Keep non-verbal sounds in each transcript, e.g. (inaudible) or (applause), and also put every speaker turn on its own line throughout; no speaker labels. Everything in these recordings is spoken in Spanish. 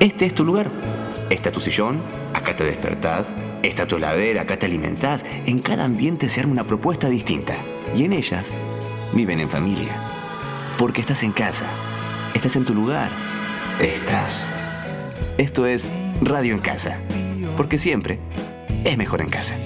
Este es tu lugar. Está tu sillón, acá te despertás, está tu heladera, acá te alimentás. En cada ambiente se arma una propuesta distinta. Y en ellas viven en familia. Porque estás en casa, estás en tu lugar, estás. Esto es Radio en Casa. Porque siempre es mejor en casa.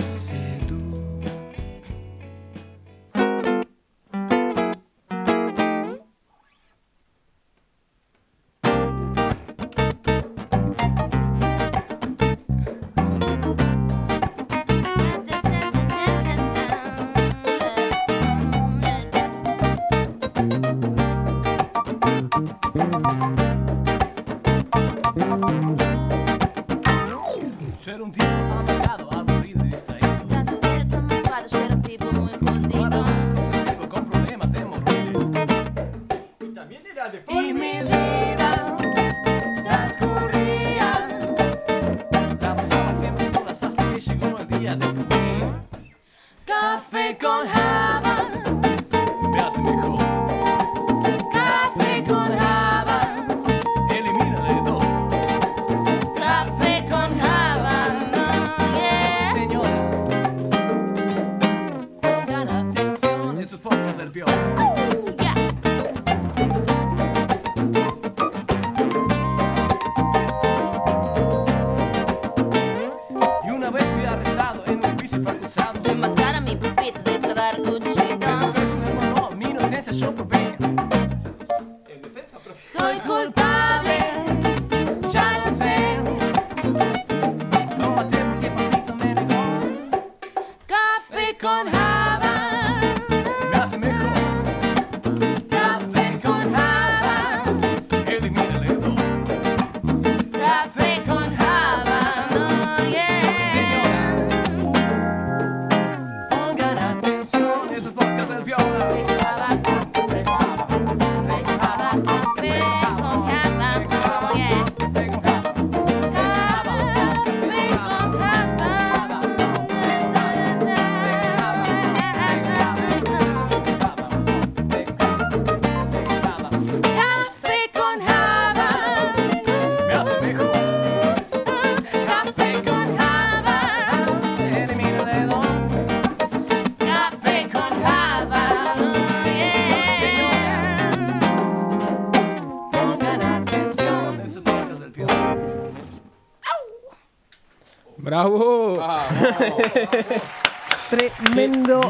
Tremendo.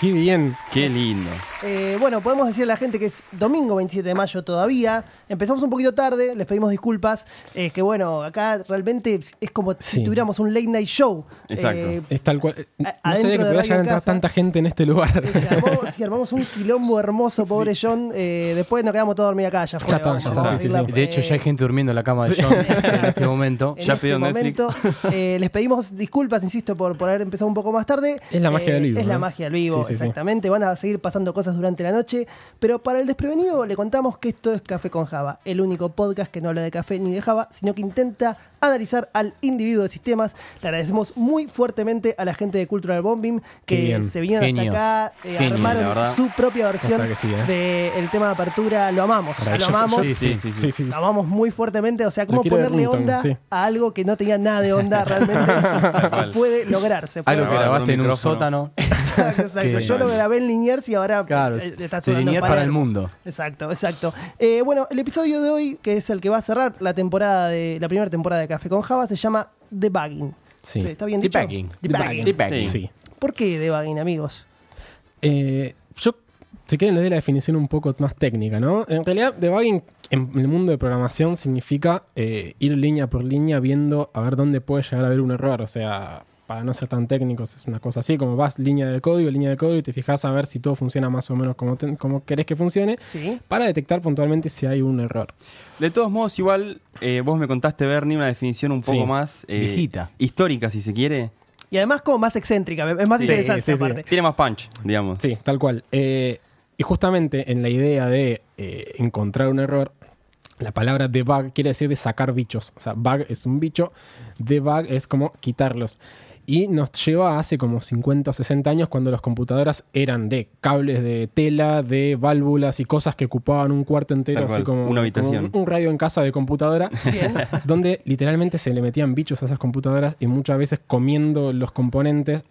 Qué bien.
Qué lindo.
Eh, bueno, podemos decirle a la gente que es domingo 27 de mayo todavía. Empezamos un poquito tarde, les pedimos disculpas. Eh, que bueno, acá realmente es como si tuviéramos un late night show.
Exacto.
Eh,
Es tal cual. eh, No sabía que
de
podía llegar a entrar tanta gente en este lugar.
eh, sí, armamos un quilombo hermoso, pobre John. Eh, después nos quedamos todos a dormir acá. Ya, fue,
Ya está, ya está,
a
sí, sí,
decirla,
sí.
De hecho, ya hay gente durmiendo en la cama de John en este momento.
en
Ya
este
pidió Netflix.
momento. Eh, les pedimos disculpas, insisto, por, por haber empezado un poco más tarde.
Es la magia
Eh,
del vivo,
Es la magia del vivo, Exactamente. Van a seguir pasando cosas durante la noche. Pero para el desprevenido, le contamos que esto es Café con Java, el único podcast que no habla de café ni de Java, sino que intenta analizar al individuo de sistemas. Le agradecemos muy fuertemente a la gente de Cultural Bombing que
bien.
se vinieron hasta acá, eh,
Genios,
armaron su propia versión
sí, ¿eh?
del tema de apertura. Lo amamos, lo amamos.
Sí, sí, sí.
Sí, sí.
Lo amamos muy fuertemente, o sea, cómo ponerle onda
sí.
a algo que no tenía nada de onda realmente. (laughs) se puede lograr, se puede
Algo que grabaste en un
micrófono.
sótano. (laughs)
Exacto, exacto.
Que-
Yo lo grabé en Liniers y ahora
Claro,
eh, está en
linear para el mundo.
Exacto, exacto. Eh, bueno, el episodio de hoy, que es el que va a cerrar la temporada de la primera temporada de Café con Java, se llama Debugging.
Sí.
¿Está bien dicho?
Debugging.
Debugging.
Debugging.
Sí.
¿Por qué debugging, amigos?
Eh, yo, si quieren, les doy la definición un poco más técnica, ¿no? En realidad, debugging en el mundo de programación significa eh, ir línea por línea viendo a ver dónde puede llegar a haber un error. O sea, para no ser tan técnicos, es una cosa así, como vas línea de código, línea de código y te fijas a ver si todo funciona más o menos como, te- como querés que funcione,
Sí.
para detectar puntualmente si hay un error.
De todos modos, igual, eh, vos me contaste, Bernie, una definición un poco
Sí.
más eh,
Viejita.
histórica, si se quiere.
Y además como más excéntrica, es más
Sí,
interesante
sí, sí.
aparte.
Tiene más punch, digamos.
Sí, tal cual. Eh, y justamente en la idea de eh, encontrar un error, la palabra debug quiere decir de sacar bichos. O sea, bug es un bicho, debug es como quitarlos. Y nos lleva a hace como 50 o 60 años cuando las computadoras eran de cables de tela, de válvulas y cosas que ocupaban un cuarto entero,
Tal
así
cual,
como
una habitación.
como un, un radio en casa de computadora, (laughs)
Bien.
donde literalmente se le metían bichos a esas computadoras y muchas veces comiendo los componentes.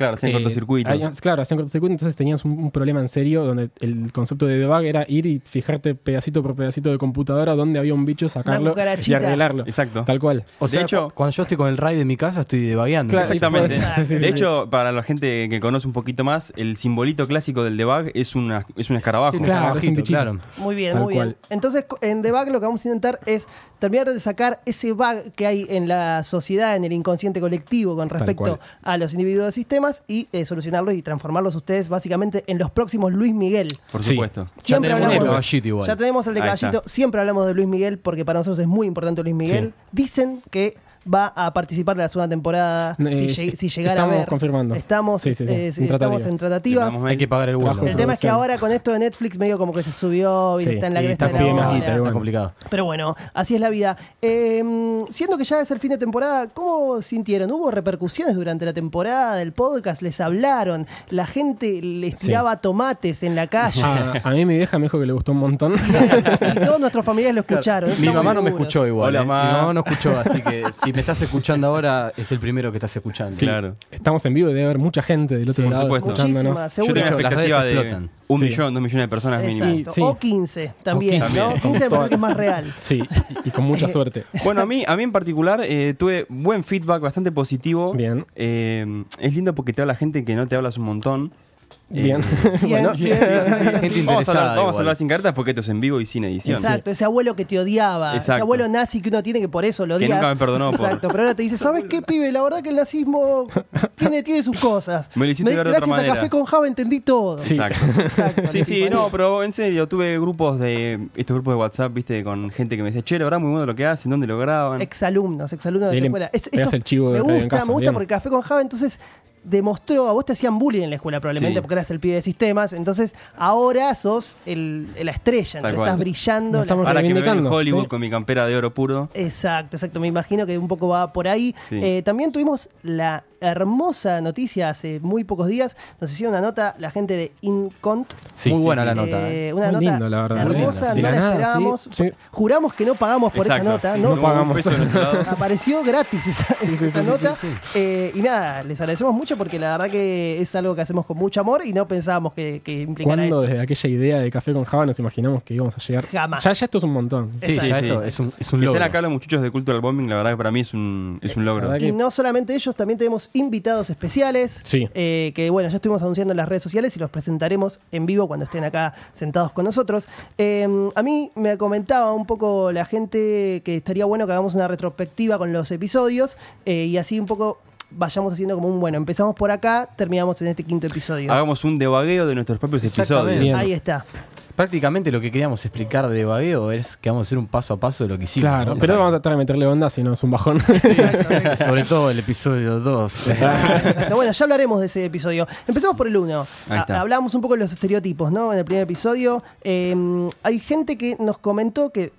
Claro, hacen
eh,
cortocircuito.
claro, hacían cortocircuito, entonces tenías un, un problema en serio donde el concepto de debug era ir y fijarte pedacito por pedacito de computadora donde había un bicho, sacarlo y arreglarlo.
Exacto.
Tal cual.
O
De
sea,
hecho-
cu- cuando yo estoy con el RAID de mi casa, estoy debagueando.
Claro,
Exactamente.
Sí, sí, sí,
de
sí.
hecho, para la gente que conoce un poquito más, el simbolito clásico del debug es, una, es un escarabajo.
Sí,
Claro, es un bichito.
claro.
Muy bien,
Tal
muy bien. Entonces, en debug lo que vamos a intentar es terminar de sacar ese bug que hay en la sociedad, en el inconsciente colectivo con respecto a los individuos de sistemas y eh, solucionarlos y transformarlos ustedes básicamente en los próximos Luis Miguel.
Por
Sí.
supuesto.
Ya tenemos
hablamos
el
de-
caballito igual.
Ya tenemos el de caballito. Siempre hablamos de Luis Miguel porque para nosotros es muy importante Luis Miguel.
Sí.
Dicen que va a participar de la segunda temporada
Eh,
si, lleg- si
est-
llegara a
estamos
ver.
confirmando.
Estamos,
Sí, sí, sí,
eh,
en
estamos
tratativas.
en tratativas.
Hay que pagar el vuelo.
El tema es que ahora con esto de Netflix medio como que se subió y
Sí,
está en la cresta
está
de la
guita, y
Está complicado.
Pero bueno, así es la vida. Eh, siendo que ya es el fin de temporada, ¿cómo sintieron? ¿Hubo repercusiones durante la temporada del podcast? ¿Les hablaron? ¿La gente les
Sí.
tiraba tomates en la calle?
A, (laughs) a mí mi vieja me dijo que le gustó un montón.
y todos nuestros familiares lo escucharon.
Mi mamá no me escuchó igual.
Hola,
eh. Mi mamá no escuchó, así que (laughs) si me estás escuchando ahora, es el primero que estás escuchando.
Claro.
Estamos en vivo y debe haber mucha gente del otro
por
lado
supuesto.
Muchísimas,
Yo tengo
redes
expectativa de
explotan.
un
Sí.
millón, dos millones de personas mínimo.
Sí.
O 15 también,
O 15.
¿no?
También.
15 me parece que es más real.
Sí, y, y con mucha suerte.
Bueno, a mí, a mí en particular eh, tuve buen feedback, bastante positivo.
Bien.
Eh, es lindo porque te habla gente que no te hablas un montón. Eh,
Bien.
Vamos a hablar,
interesada.
vamos a
igual.
hablar sin cartas porque esto es en vivo y sin edición.
Exacto, ese abuelo que te odiaba, ese abuelo nazi que uno tiene que por eso lo
Que
odias.
nunca me perdonó por-
Exacto, pero ahora te dice, (laughs) ¿sabes qué, pibe? La verdad que el nazismo tiene, tiene sus cosas.
Me lo hiciste ver de otra
gracias
manera.
a Café con Java entendí todo.
Sí.
Exacto. (laughs)
Exacto,
Sí, sí, no, pero en serio, tuve grupos de. Estos grupos de WhatsApp, viste, con gente que me decía, che, la verdad, muy bueno lo que hacen, ¿dónde lo graban?
Exalumnos, exalumnos de la escuela. Es-
pegas
eso
el chivo de
me
en
gusta,
casa,
me gusta porque Café con Java entonces demostró, a vos te hacían bullying en la escuela probablemente
Sí.
porque eras el pibe de sistemas, entonces ahora sos el, la estrella,
cual.
estás brillando. La-
estamos
Ahora que me en Hollywood
sí.
con mi campera de oro puro.
Exacto, exacto. Me imagino que un poco va por ahí.
Sí.
Eh, también tuvimos la hermosa noticia hace muy pocos días. Nos hicieron una nota la gente de Incont.
Sí,
Muy
sí,
buena
sí.
la nota.
Eh,
eh.
una
Muy
nota
lindo, la verdad,
hermosa, no
la nada,
esperábamos.
sí, sí.
Juramos que no pagamos por
Exacto.
esa nota.
No
hubo
pagamos. (laughs)
Apareció gratis esa,
sí,
esa
sí,
nota.
sí,
Eh, y nada, les agradecemos mucho porque la verdad que es algo que hacemos con mucho amor y no pensábamos que, que implicara
¿Cuándo
esto.
desde aquella idea de Café con Java nos imaginamos que íbamos a llegar?
Jamás.
Ya, ya esto es un montón.
Sí, ya
Sí,
esto
sí.
es un, es un
Que
logro.
estén acá los muchachos de Cultural Bombing, la verdad que para mí es un, es un logro.
Y no solamente ellos, también tenemos invitados especiales.
Sí.
eh, que bueno, ya estuvimos anunciando en las redes sociales y los presentaremos en vivo cuando estén acá sentados con nosotros. Eh, a mí me comentaba un poco la gente que estaría bueno que hagamos una retrospectiva con los episodios eh, y así un poco vayamos haciendo como un bueno, empezamos por acá, terminamos en este quinto episodio.
Hagamos un devagueo de nuestros propios episodios.
Bien.
Ahí está.
Prácticamente lo que queríamos explicar de vagueo es que vamos a hacer un paso a paso de lo que hicimos.
Claro,
¿no?
pero vamos a tratar de meterle onda si no es un bajón. (laughs)
Sobre todo el episodio 2.
Exacto. Bueno, ya hablaremos de ese episodio. Empezamos por el 1.
Ahí está.
Hablamos un poco de los estereotipos, ¿no? En el primer episodio. Eh, hay gente que nos comentó que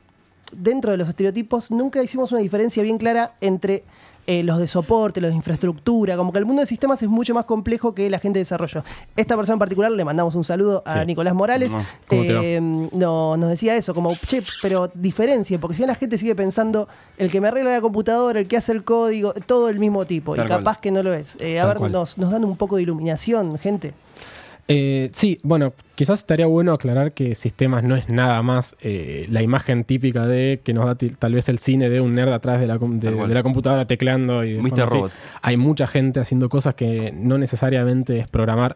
dentro de los estereotipos nunca hicimos una diferencia bien clara entre eh, los de soporte, los de infraestructura, como que el mundo de sistemas es mucho más complejo que la gente de desarrollo. Esta persona en particular le mandamos un saludo a
Sí.
Nicolás Morales. Eh, no, nos decía eso, como, che, pero diferencia, porque si no la gente sigue pensando, el que me arregla la computadora, el que hace el código, todo el mismo tipo,
Tal
y
cual.
capaz que no lo es. Eh, a ver,
cual.
nos, nos dan un poco de iluminación, gente.
Eh, sí, bueno, quizás estaría bueno aclarar que sistemas no es nada más eh, la imagen típica de que nos da tal vez el cine de un nerd atrás de la, com- de, la computadora tecleando y
Mr. Robot.
Hay mucha gente haciendo cosas que no necesariamente es programar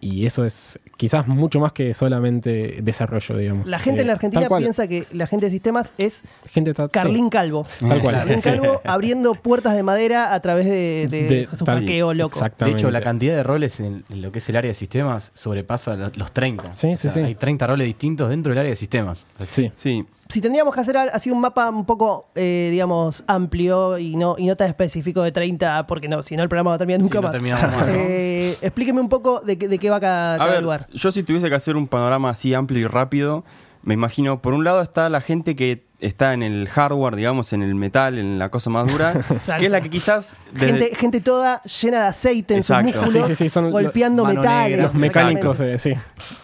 y eso es quizás mucho más que solamente desarrollo, digamos.
La gente
Eh,
en la Argentina
tal cual.
piensa que la gente de sistemas es
gente
Carlín
sí,
Calvo.
Tal cual.
Carlín. Calvo (laughs) abriendo puertas de madera a través de, de
De-
su
tal-
hackeo loco.
De hecho, la cantidad de roles en, en lo que es el área de sistemas sobrepasa los 30.
Sí,
O
sí,
sea,
sí.
Hay 30 roles distintos dentro del área de sistemas.
Sí.
Sí,
Si tendríamos que hacer así un mapa un poco, eh, digamos, amplio y no, y no tan específico de 30, porque no, si no el programa no termina nunca
Sí, no
más.
terminamos más, ¿no?
Eh, explíqueme un poco de, qué- de qué va cada,
A
cada
ver,
lugar.
yo si tuviese que hacer un panorama así amplio y rápido, me imagino, por un lado está la gente que está en el hardware, digamos, en el metal, en la cosa más dura, (laughs) que es la que quizás... desde-
Gente, gente toda llena de aceite en
Exacto.
sus músculos,
Sí, sí, sí, son
golpeando
mano
metales.
Los mecánicos, eh, sí.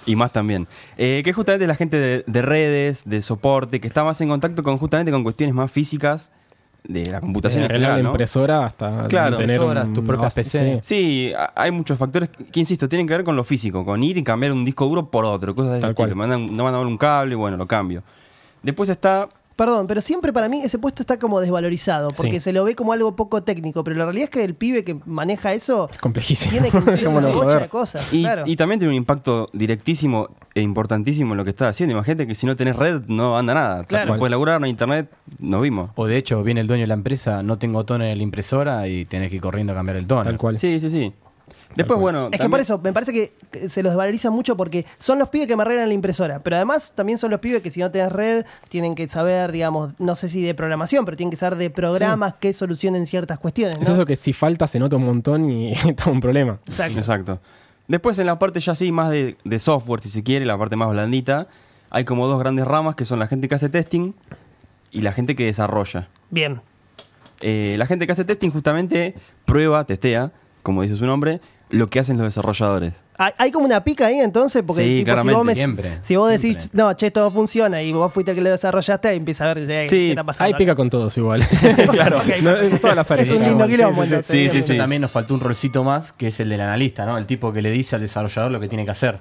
Y más también. Eh, que es justamente la gente de, de redes, de soporte, que está más en contacto con justamente con cuestiones más físicas de la computación en
Desde la
general, ¿no?
impresora hasta
Claro,
tener un-
tus propias PC.
sí.
Hay muchos factores que, insisto, tienen que ver con lo físico, con ir y cambiar un disco duro por otro, cosas de ese
Tal
estilo.
cual.
Mandan, no mandan un cable, bueno, lo cambio. Después está
Perdón, pero siempre para mí ese puesto está como desvalorizado, porque
Sí.
se lo ve como algo poco técnico, pero la realidad es que el pibe que maneja eso
Es complejísimo.
tiene que (laughs) incluir
¿Cómo
una
no
de cosas.
Y,
claro.
y también tiene un impacto directísimo e importantísimo en lo que está haciendo. Imagínate que si no tenés red no anda nada.
Claro.
No puedes laburar, no hay internet, nos vimos.
O de hecho, viene el dueño de la empresa, no tengo tono en la impresora y tenés que ir corriendo a cambiar el tono.
Tal cual.
Sí, sí, sí. Después, bueno.
Es que por eso, me parece que se los desvaloriza mucho porque son los pibes que me arreglan la impresora, pero además también son los pibes que si no tenés red tienen que saber, digamos, no sé si de programación, pero tienen que saber de programas que solucionen ciertas cuestiones.
Es
¿no?
eso que si falta se nota un montón y (laughs) está un problema.
Exacto.
Exacto. Después, en la parte ya sí, más de, de software, si se quiere, la parte más blandita, hay como dos grandes ramas que son la gente que hace testing y la gente que desarrolla.
Bien.
Eh, la gente que hace testing justamente prueba, testea, como dice su nombre, lo que hacen los desarrolladores.
Hay, como una pica ahí entonces, porque
Sí,
tipo, si, vos me-
Siempre,
si vos decís,
siempre.
no, che, todo funciona y vos fuiste el que lo desarrollaste, ahí empieza a ver che,
Sí,
qué está pasando.
Hay
acá?
pica con todos igual. (laughs) (laughs)
claro.
No, en todas las áreas.
Es un lindo
sí,
quilombo,
sí, sí.
entonces,
Sí, sí,
digamos.
sí.
También nos faltó un rolcito más, que es el del analista, ¿no? El tipo que le dice al desarrollador lo que tiene que hacer.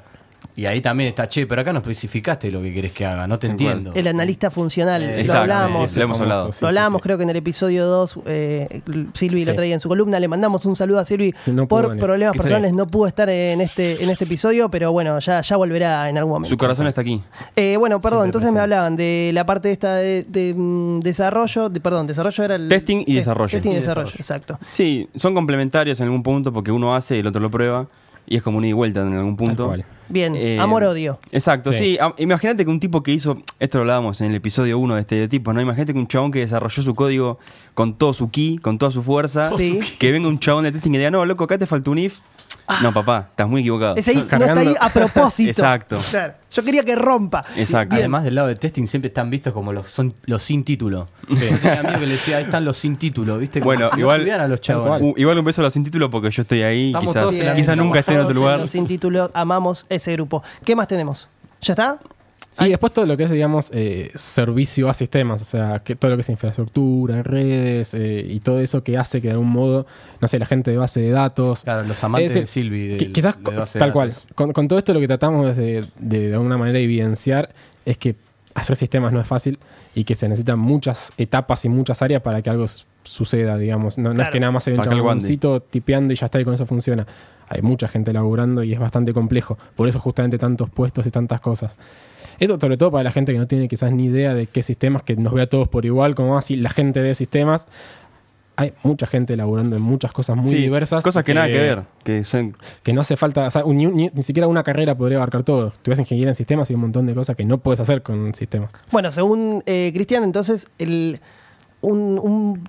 Y ahí también está, che, pero acá no especificaste lo que querés que haga, no te entiendo.
El analista funcional,
Eh,
lo
Exacto,
hablábamos.
lo hemos
famoso,
hablado.
sí,
Lo hablábamos,
sí, sí.
creo que en el episodio 2, eh, Silvi lo traía en su columna. Le mandamos un saludo a Silvi
no
por
venir.
problemas personales. No pudo estar en este, en este episodio, pero bueno, ya, ya volverá en algún momento.
Su corazón está aquí.
Eh, bueno, perdón,
Siempre
entonces me hablaban de la parte esta de, de, mm, desarrollo, de- perdón, desarrollo era el...
Testing y
te-
desarrollo.
Testing y
Y
desarrollo,
desarrollo.
exacto.
Sí, son complementarios en algún punto porque uno hace y el otro lo prueba. Y es como una y vuelta en algún punto.
cual.
Bien,
Eh,
amor-odio.
Exacto, sí. Imagínate que un tipo que hizo, esto lo hablábamos en el episodio 1 de Estereotipos, ¿no? Imagínate que un chabón que desarrolló su código con todo su key, con toda su fuerza,
Sí.
que venga un chabón de testing y diga, no, loco, acá te faltó un if. No, papá, estás muy equivocado.
Ese if no está
cargando-
ahí a propósito.
Exacto.
Claro. Yo quería que rompa.
Exacto.
Bien.
Además del lado de testing siempre están vistos como los, son, los sin título. Yo tenía amigo que le decía, ahí están los sin título, ¿viste? Como
Bueno,
si
igual-
a los.
Uh, igual un beso a los sin título porque yo estoy ahí.
Estamos
Quizás,
todos en la
quizás nunca esté en otro lugar.
los Sin título, amamos ese grupo. ¿Qué más tenemos? ¿Ya está?
Y después todo lo que es, digamos, eh, servicio a sistemas, o sea, que todo lo que es infraestructura, redes eh, y todo eso que hace que de algún modo, no sé, la gente de base de datos.
Claro, los amantes de Silvi. del-
quizás,
de base de
tal cual, con, con todo esto lo que tratamos de, de, de alguna manera evidenciar es que hacer sistemas no es fácil y que se necesitan muchas etapas y muchas áreas para que algo suceda, digamos. No, no es que nada más se ve un tipeando y ya está y con eso funciona. Hay mucha gente laburando y es bastante complejo. Por eso justamente tantos puestos y tantas cosas. Esto sobre todo para la gente que no tiene quizás ni idea de qué sistemas, que nos ve a todos por igual, como así la gente ve sistemas. Hay mucha gente laburando en muchas cosas muy
Sí,
diversas.
Cosas que nada que ver. Que son,
Que no hace falta, o sea, ni, ni siquiera una carrera podría abarcar todo. Tú ves ingeniería en sistemas y un montón de cosas que no puedes hacer con sistemas.
Bueno, según eh, Cristian, entonces el, un, un,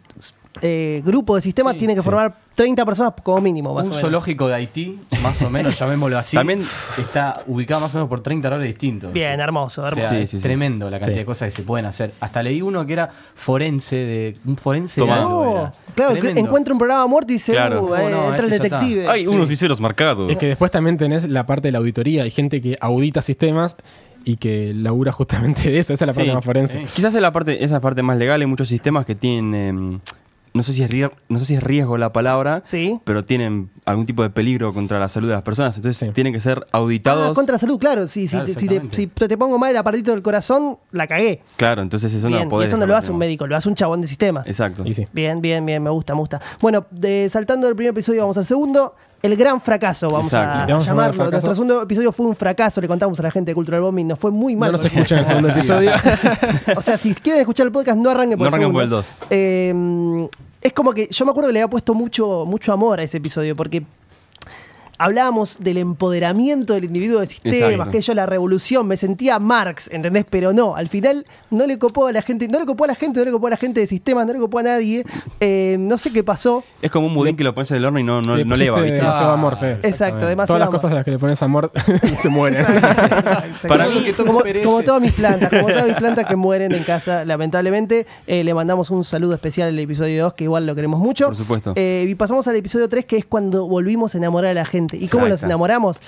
eh, grupo de sistemas
Sí,
tiene que
sí.
formar 30 personas como mínimo, más
Un
o menos.
zoológico de Haití, más o menos, (laughs) llamémoslo así,
También-
está ubicado más o menos por 30 roles distintos.
Bien, hermoso,
O
hermoso.
sea,
Sí,
es
sí, sí.
tremendo la cantidad
Sí.
de cosas que se pueden hacer. Hasta leí uno que era forense de un forense de algo era.
claro,
Tremendo.
encuentra un programa muerto y dice,
Claro.
uh, eh,
No,
entra el
este
detective.
hay unos y ceros marcados.
Es que después también tenés la parte de la auditoría. Hay gente que audita sistemas y que labura justamente de eso. Esa es la parte
Sí,
más forense.
sí.
Quizás es la parte, esa parte más legal. Hay muchos sistemas que tienen. em, no, sé si es riesgo, no sé si es riesgo la palabra,
Sí.
pero tienen algún tipo de peligro contra la salud de las personas. Entonces
Sí.
tienen que ser
Ah,
auditados.
contra la salud, claro. Sí,
Claro,
si, te, si, te, si te pongo mal el aparatito del corazón, la cagué.
Claro, entonces eso
Bien,
no
y
podés
eso no lo hace un médico, lo hace un chabón de sistemas.
Exacto.
Y sí.
Bien, bien, bien, me gusta, me gusta. Bueno, de- saltando del primer episodio, vamos al segundo. El gran fracaso, vamos
Exacto.
a,
vamos a
llamarlo. Nuestro segundo episodio fue un fracaso, le contamos a la gente de Cultural Bombing, nos fue muy mal.
No nos
porque-
escuchan en el segundo (laughs) episodio. (laughs)
o sea, si quieren escuchar el podcast, no arranquen por
No
el
arranquen por
segundo.
el dos.
Eh, es como que yo me acuerdo que le había puesto mucho, mucho amor a ese episodio, porque hablábamos del empoderamiento del individuo de sistemas,
Exacto.
que yo la revolución, me sentía Marx, ¿entendés? Pero no, al final no le copó a la gente, no le copó a la gente, no le copó a la gente de sistemas, no le copó a nadie. Eh, no sé qué pasó.
Es como un budín que lo pones en el horno y no, no,
Le
no leva, ¿viste?
demasiado amor.
Exacto, demasiado
Todas las
amor.
cosas a las que le pones amor (laughs) se mueren. (laughs)
Para
como,
mí que
como, como todas mis plantas, como todas mis plantas que mueren en casa, lamentablemente. Eh, le mandamos un saludo especial al episodio 2, que igual lo queremos mucho.
Por supuesto.
Eh, y pasamos al episodio 3, que es cuando volvimos a enamorar a la gente. ¿Y cómo nos enamoramos?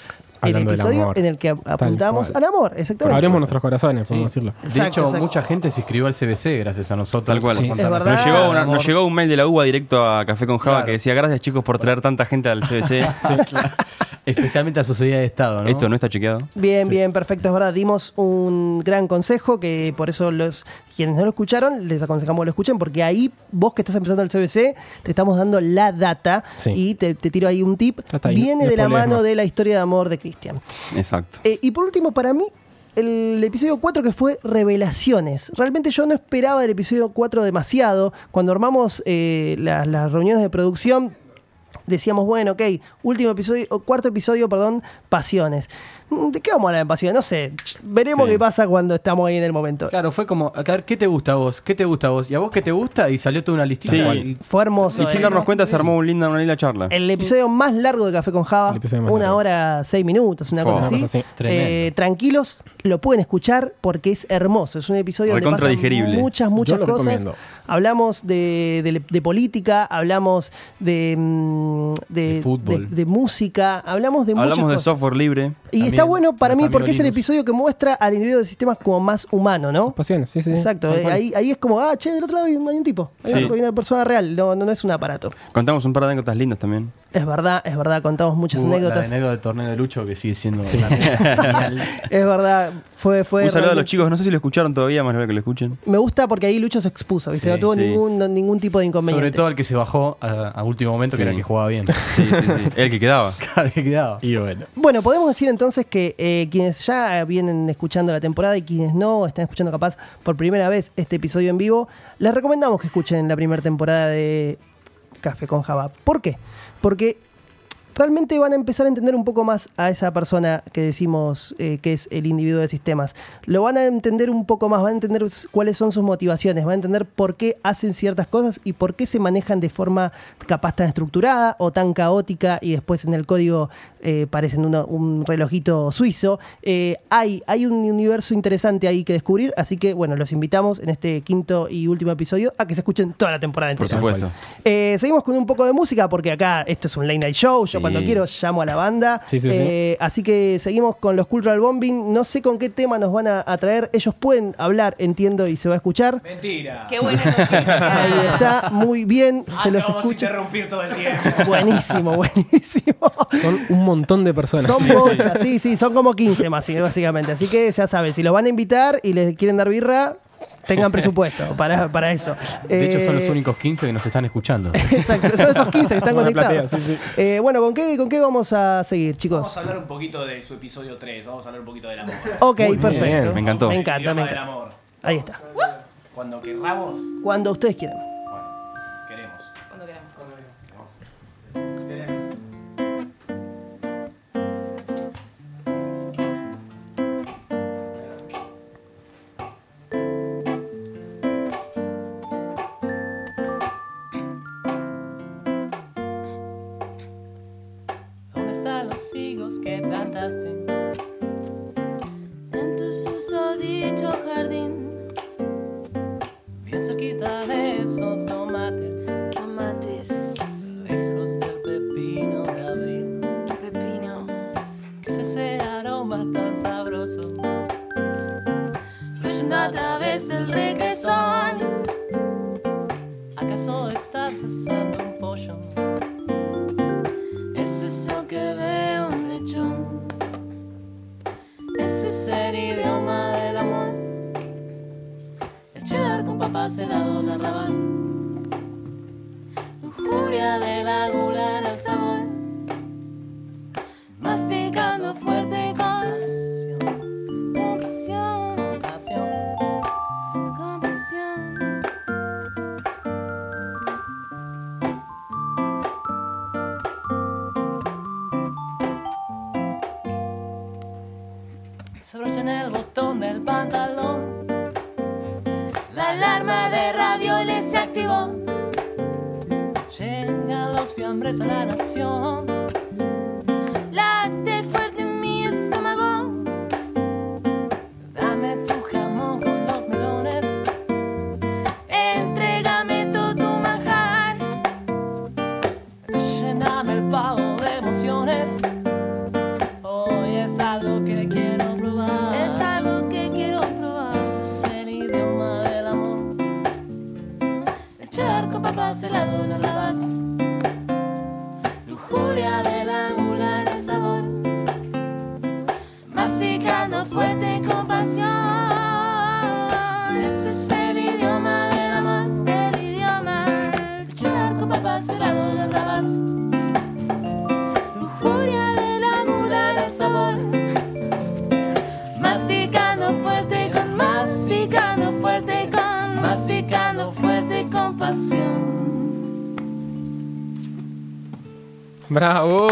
El episodio
amor.
en el que ap- apuntamos al amor, exactamente.
Abrimos nuestros corazones, podemos decirlo.
De
Exacto,
hecho,
exacto.
mucha gente se inscribió al CBC gracias a nosotros.
Tal cual. Sí,
es verdad.
Nos llegó, una- nos llegó un mail de la UBA directo a Café con Java
Claro.
que decía gracias chicos por traer tanta gente al CBC. (laughs)
Especialmente a Sociedad de Estado, ¿no?
Esto no está chequeado.
Bien, bien, perfecto, es verdad. Dimos un gran consejo que por eso los quienes no lo escucharon, les aconsejamos que lo escuchen, porque ahí vos que estás empezando el CBC, te estamos dando la data
Sí.
y te, te tiro ahí un tip.
Ahí,
Viene
no
de la mano
más.
de la historia de amor de Cristian.
Exacto.
Eh, y por último, para mí, el episodio 4 que fue Revelaciones. Realmente yo no esperaba del episodio 4 demasiado. Cuando armamos eh, las reuniones de producción, decíamos, bueno, ok, último episodio, o cuarto episodio, perdón, Pasiones. Mm, ¿De qué vamos a hablar en Pasiones? No sé, veremos
Sí.
qué pasa cuando estamos ahí en el momento.
Claro, fue como, a ver, ¿qué te gusta a vos? ¿Qué te gusta a vos? ¿Y a vos qué te gusta? Y salió toda una listita.
Sí.
Fue hermoso.
Y sin
eh.
darnos cuenta se armó un linda, una linda charla.
El episodio más largo de Café con Java, una
largo.
hora, seis minutos, una
Fue.
cosa
Una
así.
cosa así.
Tremendo.
Eh, tranquilos, lo pueden escuchar porque es hermoso. Es un episodio donde pasan
digerible.
muchas, muchas
Yo lo
cosas.
recomiendo.
Hablamos de, de- de política, hablamos de, mm, de,
De fútbol.
de- de música, hablamos de muchas
Hablamos de
cosas.
software libre.
Y
También,
está bueno para mí porque es el episodio que muestra al individuo de sistemas como más humano, ¿no?
Pasiones, sí, sí.
Exacto, eh, ahí, ahí es como, ah, che, del otro lado hay un, hay un tipo, hay
Sí.
una- hay una persona real, no, no, no es un aparato.
Contamos un par de anécdotas lindas también.
Es verdad, es verdad, contamos muchas
Hubo la
anécdotas.
anécdota del torneo de Lucho que sigue siendo genial. (laughs)
Es verdad, fue, fue
un saludo a los chicos, no sé si lo escucharon todavía, más vale que lo escuchen.
Me gusta porque ahí Lucho se expuso, ¿viste?
Sí,
no tuvo
sí.
ningún, no- ningún tipo de inconveniente.
Sobre todo el que se bajó a, a último momento, que
Sí.
era el que jugaba bien. (laughs)
Sí, sí, sí. El que quedaba. (laughs)
claro, que quedaba.
Y bueno.
Bueno, podemos decir entonces que eh, quienes ya vienen escuchando la temporada y quienes no están escuchando capaz por primera vez este episodio en vivo, les recomendamos que escuchen la primera temporada de Café con Java. ¿Por qué? Porque realmente van a empezar a entender un poco más a esa persona que decimos eh, que es el individuo de sistemas. Lo van a entender un poco más, van a entender cuáles son sus motivaciones, van a entender por qué hacen ciertas cosas y por qué se manejan de forma capaz tan estructurada o tan caótica y después en el código eh, parecen una- un relojito suizo. Eh, hay, hay un universo interesante ahí que descubrir, así que bueno, los invitamos en este quinto y último episodio a que se escuchen toda la temporada
Por
entera.
supuesto.
Eh, seguimos con un poco de música porque acá esto es un late night show. Yo. Cuando quiero llamo a la banda.
Sí, sí, sí.
Eh, Así que seguimos con los Cultural Bombing. No sé con qué tema nos van a, a traer. Ellos pueden hablar, entiendo, y se va a escuchar.
Mentira.
Qué buena (laughs) noticia.
Ahí está, muy bien,
Ah,
se los
vamos a
escucha.
interrumpir todo el tiempo. (laughs)
Buenísimo, buenísimo.
Son un montón de personas.
Son muchas, sí, sí, son como 15 más, sí, básicamente. Así que ya saben, si los van a invitar y les quieren dar birra, tengan presupuesto para, para eso.
De hecho, son los
Eh,
únicos 15 que nos están escuchando.
Exacto, son esos 15 que están conectados.
platea, sí,
Eh, bueno, ¿con qué, ¿con qué vamos a seguir, chicos?
Vamos a hablar un poquito de su episodio 3. Vamos a hablar un poquito del amor.
Ok,
Muy
perfecto.
bien,
me encantó.
Me encanta, me
del
encanta.
amor.
Ahí está.
Cuando querramos,
Cuando ustedes quieran.
Fiambres a la nación.
¡Bravo!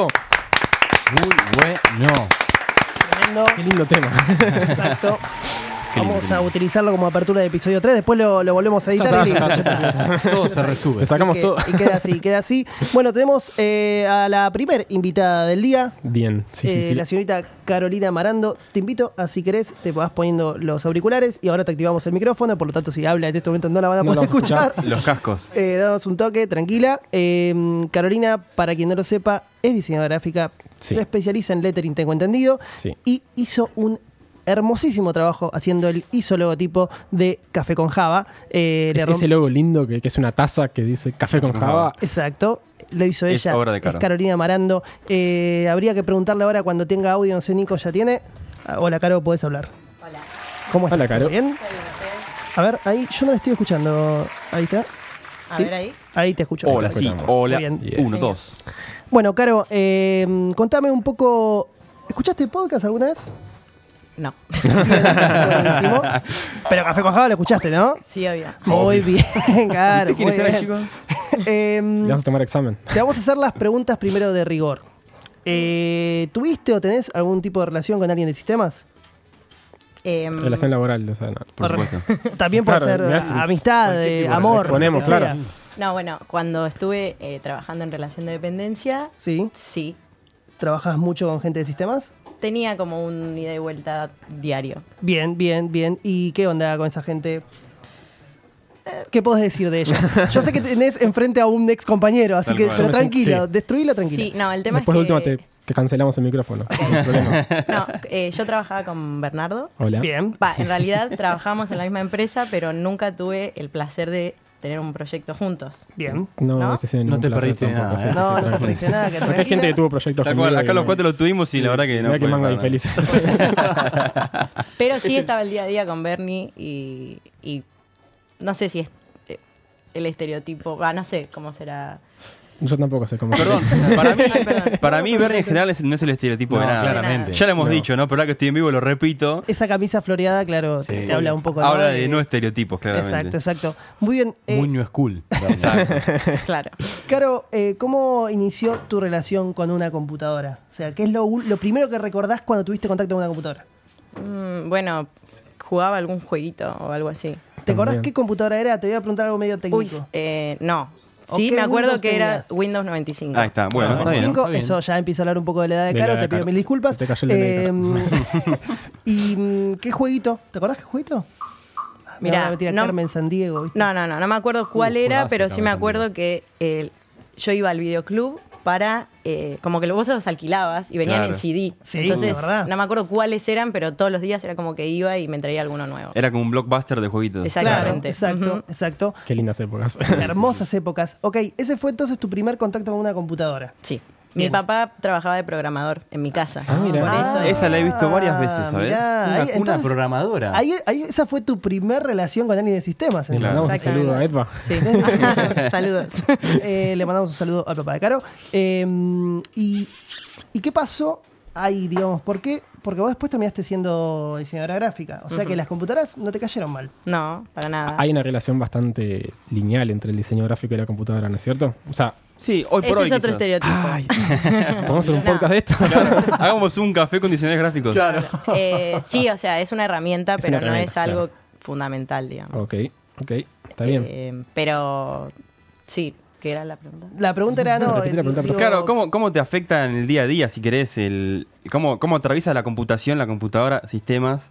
Vamos a utilizarlo como apertura de episodio 3. Después lo, lo volvemos a editar y listo.
Todo se resume.
Sacamos
y, que-
todo.
y queda así, queda así. Bueno, tenemos eh, a la primer invitada del día,
Bien, sí, sí,
eh,
sí.
la señorita Carolina Marando. Te invito a, si querés, te vas poniendo los auriculares y ahora te activamos el micrófono. Por lo tanto, si habla en este momento no la van a poder
vamos a escuchar.
Los cascos.
Eh, danos un toque, tranquila. Eh, Carolina, para quien no lo sepa, es diseñadora gráfica,
Sí.
se especializa en lettering, tengo entendido,
Sí.
y hizo un hermosísimo trabajo haciendo el ISO logotipo de Café con Java. Eh, le
Es ese logo lindo que, que es una taza que dice café con Java.
Exacto. Lo hizo
Es
ella.
obra de
es Carolina Marando. Eh, habría que preguntarle ahora cuando tenga audio, no sé, Nico ya tiene. Ah, Hola, Caro, podés hablar.
Hola.
¿Cómo estás?
Hola, Caro.
¿Todo ¿Bien? A ver, ahí, yo no la estoy escuchando. Ahí está.
A
¿Sí?
ver ahí.
Ahí te escucho.
Hola, sí. Hola.
Bien.
Yes.
Uno, dos.
Bueno, Caro, eh, contame un poco. ¿Escuchaste podcast alguna vez?
No. (laughs)
Buenísimo. Pero Café con Java lo escuchaste, ¿no?
Sí, obvio. (laughs)
Muy bien, claro.
¿Usted quiere
muy
ser
bien.
chicos?
Le vamos a tomar examen.
te vamos a hacer las preguntas primero de rigor. Eh, ¿Tuviste o tenés algún tipo de relación con alguien de sistemas?
Em,
Relación laboral, o sea, no.
Por supuesto. (laughs)
También puede
Claro,
ser amistad,
cualquier
eh,
tipo de
amor.
Ponemos,
lo que
claro.
sea.
No, bueno, cuando estuve eh, trabajando en relación de dependencia,
Sí.
sí.
¿Trabajas mucho con gente de sistemas?
Tenía como un ida y vuelta diario.
Bien, bien, bien. ¿Y qué onda con esa gente? ¿Qué podés decir de ella? (laughs) Yo sé que tenés enfrente a un ex compañero, así
Tal
que,
cual.
pero tranquilo,
Sí.
destruílo tranquilo.
Sí, no, el tema
Después de
es que...
última te, te cancelamos el micrófono. (laughs) No,
eh, yo trabajaba con Bernardo.
Hola.
Bien.
Va, en realidad trabajamos en la misma empresa, pero nunca tuve el placer de tener un proyecto juntos.
Bien.
No,
¿No?
No te perdiste nada, ¿eh?
No, no perdiste nada. que
Porque hay gente que tuvo proyectos
Tal cual, acá los cuatro lo tuvimos y la verdad que no
Mirá que
fue
manga infelices. (laughs)
Pero sí estaba el día a día con Bernie y, y no sé si es eh, el estereotipo, va, no sé cómo será.
Yo tampoco sé cómo.
Perdón, para mí, (laughs) para mí Bernie en general es- no es el estereotipo
No,
de nada.
claramente.
Ya lo hemos
No.
dicho, ¿no? Pero ahora que estoy en vivo lo repito.
Esa camisa floreada, claro,
Sí.
te habla un poco
Habla
¿no?
de no estereotipos, claramente.
Exacto, exacto. Muy bien. eh,
Muy new school.
Exacto. (laughs)
Claro.
Caro, eh, ¿cómo inició tu relación con una computadora? O sea, ¿qué es lo, ul- lo primero que recordás cuando tuviste contacto con una computadora?
Mm, bueno, jugaba algún jueguito o algo así.
¿Te acordás
También.
qué computadora era? Te voy a preguntar algo medio técnico.
Uy, eh, no.
¿O
Sí, me acuerdo
Windows
que era
tenía?
Windows 95.
Ahí está. Bueno,
Ah,
está bien.
95,
está bien.
eso ya empieza a hablar un poco de la edad de
De
Caro, te
de
pido
Caro.
mil disculpas.
Te cayó el DNI,
Eh, (laughs) ¿Y mm, qué jueguito? ¿Te acordás qué jueguito? Me
Mirá,
van a meter a
no-
Carmen San Diego, ¿viste?
No, no, no, no me acuerdo cuál
Uh,
era, pero sí me acuerdo que eh, yo iba al videoclub para, eh, como que vos los alquilabas y venían
Claro.
en CD.
Sí,
Entonces,
verdad.
no me acuerdo cuáles eran, pero todos los días era como que iba y me traía alguno nuevo.
Era como un blockbuster de jueguitos.
Claro,
Exactamente.
exacto, exacto.
Qué lindas épocas.
Hermosas épocas. Ok, ese fue entonces tu primer contacto con una computadora.
Sí.
Bien.
Mi papá trabajaba de programador en mi casa.
Ah, mira.
Por eso.
Ah,
Esa la he visto varias veces, ¿sabes?
mirá,
Una,
ahí,
una
entonces,
programadora.
ahí, ahí esa fue tu primer relación con alguien de sistemas.
Le mandamos un saludo a Edva.
Sí. (laughs) (laughs) Saludos.
Eh, le mandamos un saludo al papá de Caro. Eh, y, ¿Y qué pasó ahí, digamos? ¿Por qué? Porque vos después terminaste siendo diseñadora gráfica. O sea que las computadoras no te cayeron mal.
No, para nada.
Hay una relación bastante lineal entre el diseño gráfico y la computadora, ¿no es cierto? O sea,
Sí, hoy por
Ese
hoy.
es otro
quizás.
estereotipo.
ay, (laughs) ¿podemos hacer un (laughs)
No.
podcast de esto?
Hagamos un café con diseñadores gráficos. Claro.
Eh, sí, o sea, es una herramienta,
Es
pero
una
no
herramienta,
es algo
claro.
fundamental, digamos.
ok, Ok, está bien.
Eh, pero sí, ¿qué era la pregunta?
La pregunta era, no,
Repetí la pregunta,
digo,
Claro, ¿cómo, ¿cómo te afecta en el día a día, si querés, el, cómo, cómo atraviesa la computación, la computadora, sistemas,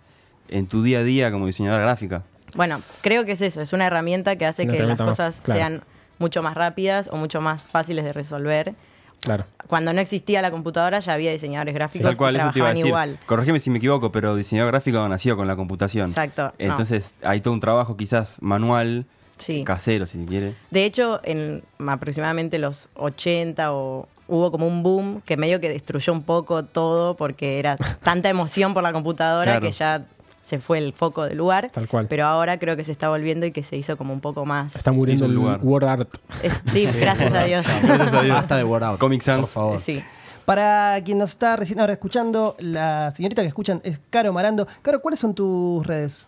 en tu día a día como diseñadora gráfica?
Bueno, creo que es eso, es una herramienta que hace
Una
que las
herramienta más,
cosas
claro.
sean mucho más rápidas o mucho más fáciles de resolver.
Claro.
Cuando no existía la computadora ya había diseñadores gráficos
Tal cual,
que
eso te iba a
trabajaban
decir.
igual.
Corregime si me equivoco, pero diseñador gráfico nació con la computación.
Exacto, no.
Entonces hay todo un trabajo quizás manual,
Sí.
casero, si se quiere.
De hecho, en aproximadamente los 80 o hubo como un boom que medio que destruyó un poco todo porque era tanta emoción por la computadora
Claro.
que ya se fue el foco del lugar.
Tal cual.
Pero ahora creo que se está volviendo y que se hizo como un poco más.
Está muriendo
Sí,
el
lugar.
word art.
Es- sí, gracias a Dios. (laughs)
Gracias a Dios.
Basta de Word Out.
Comic Sans.
Por favor.
Sí.
Para quien nos está recién ahora escuchando, la señorita que escuchan es Caro Marando. Caro, ¿cuáles son tus redes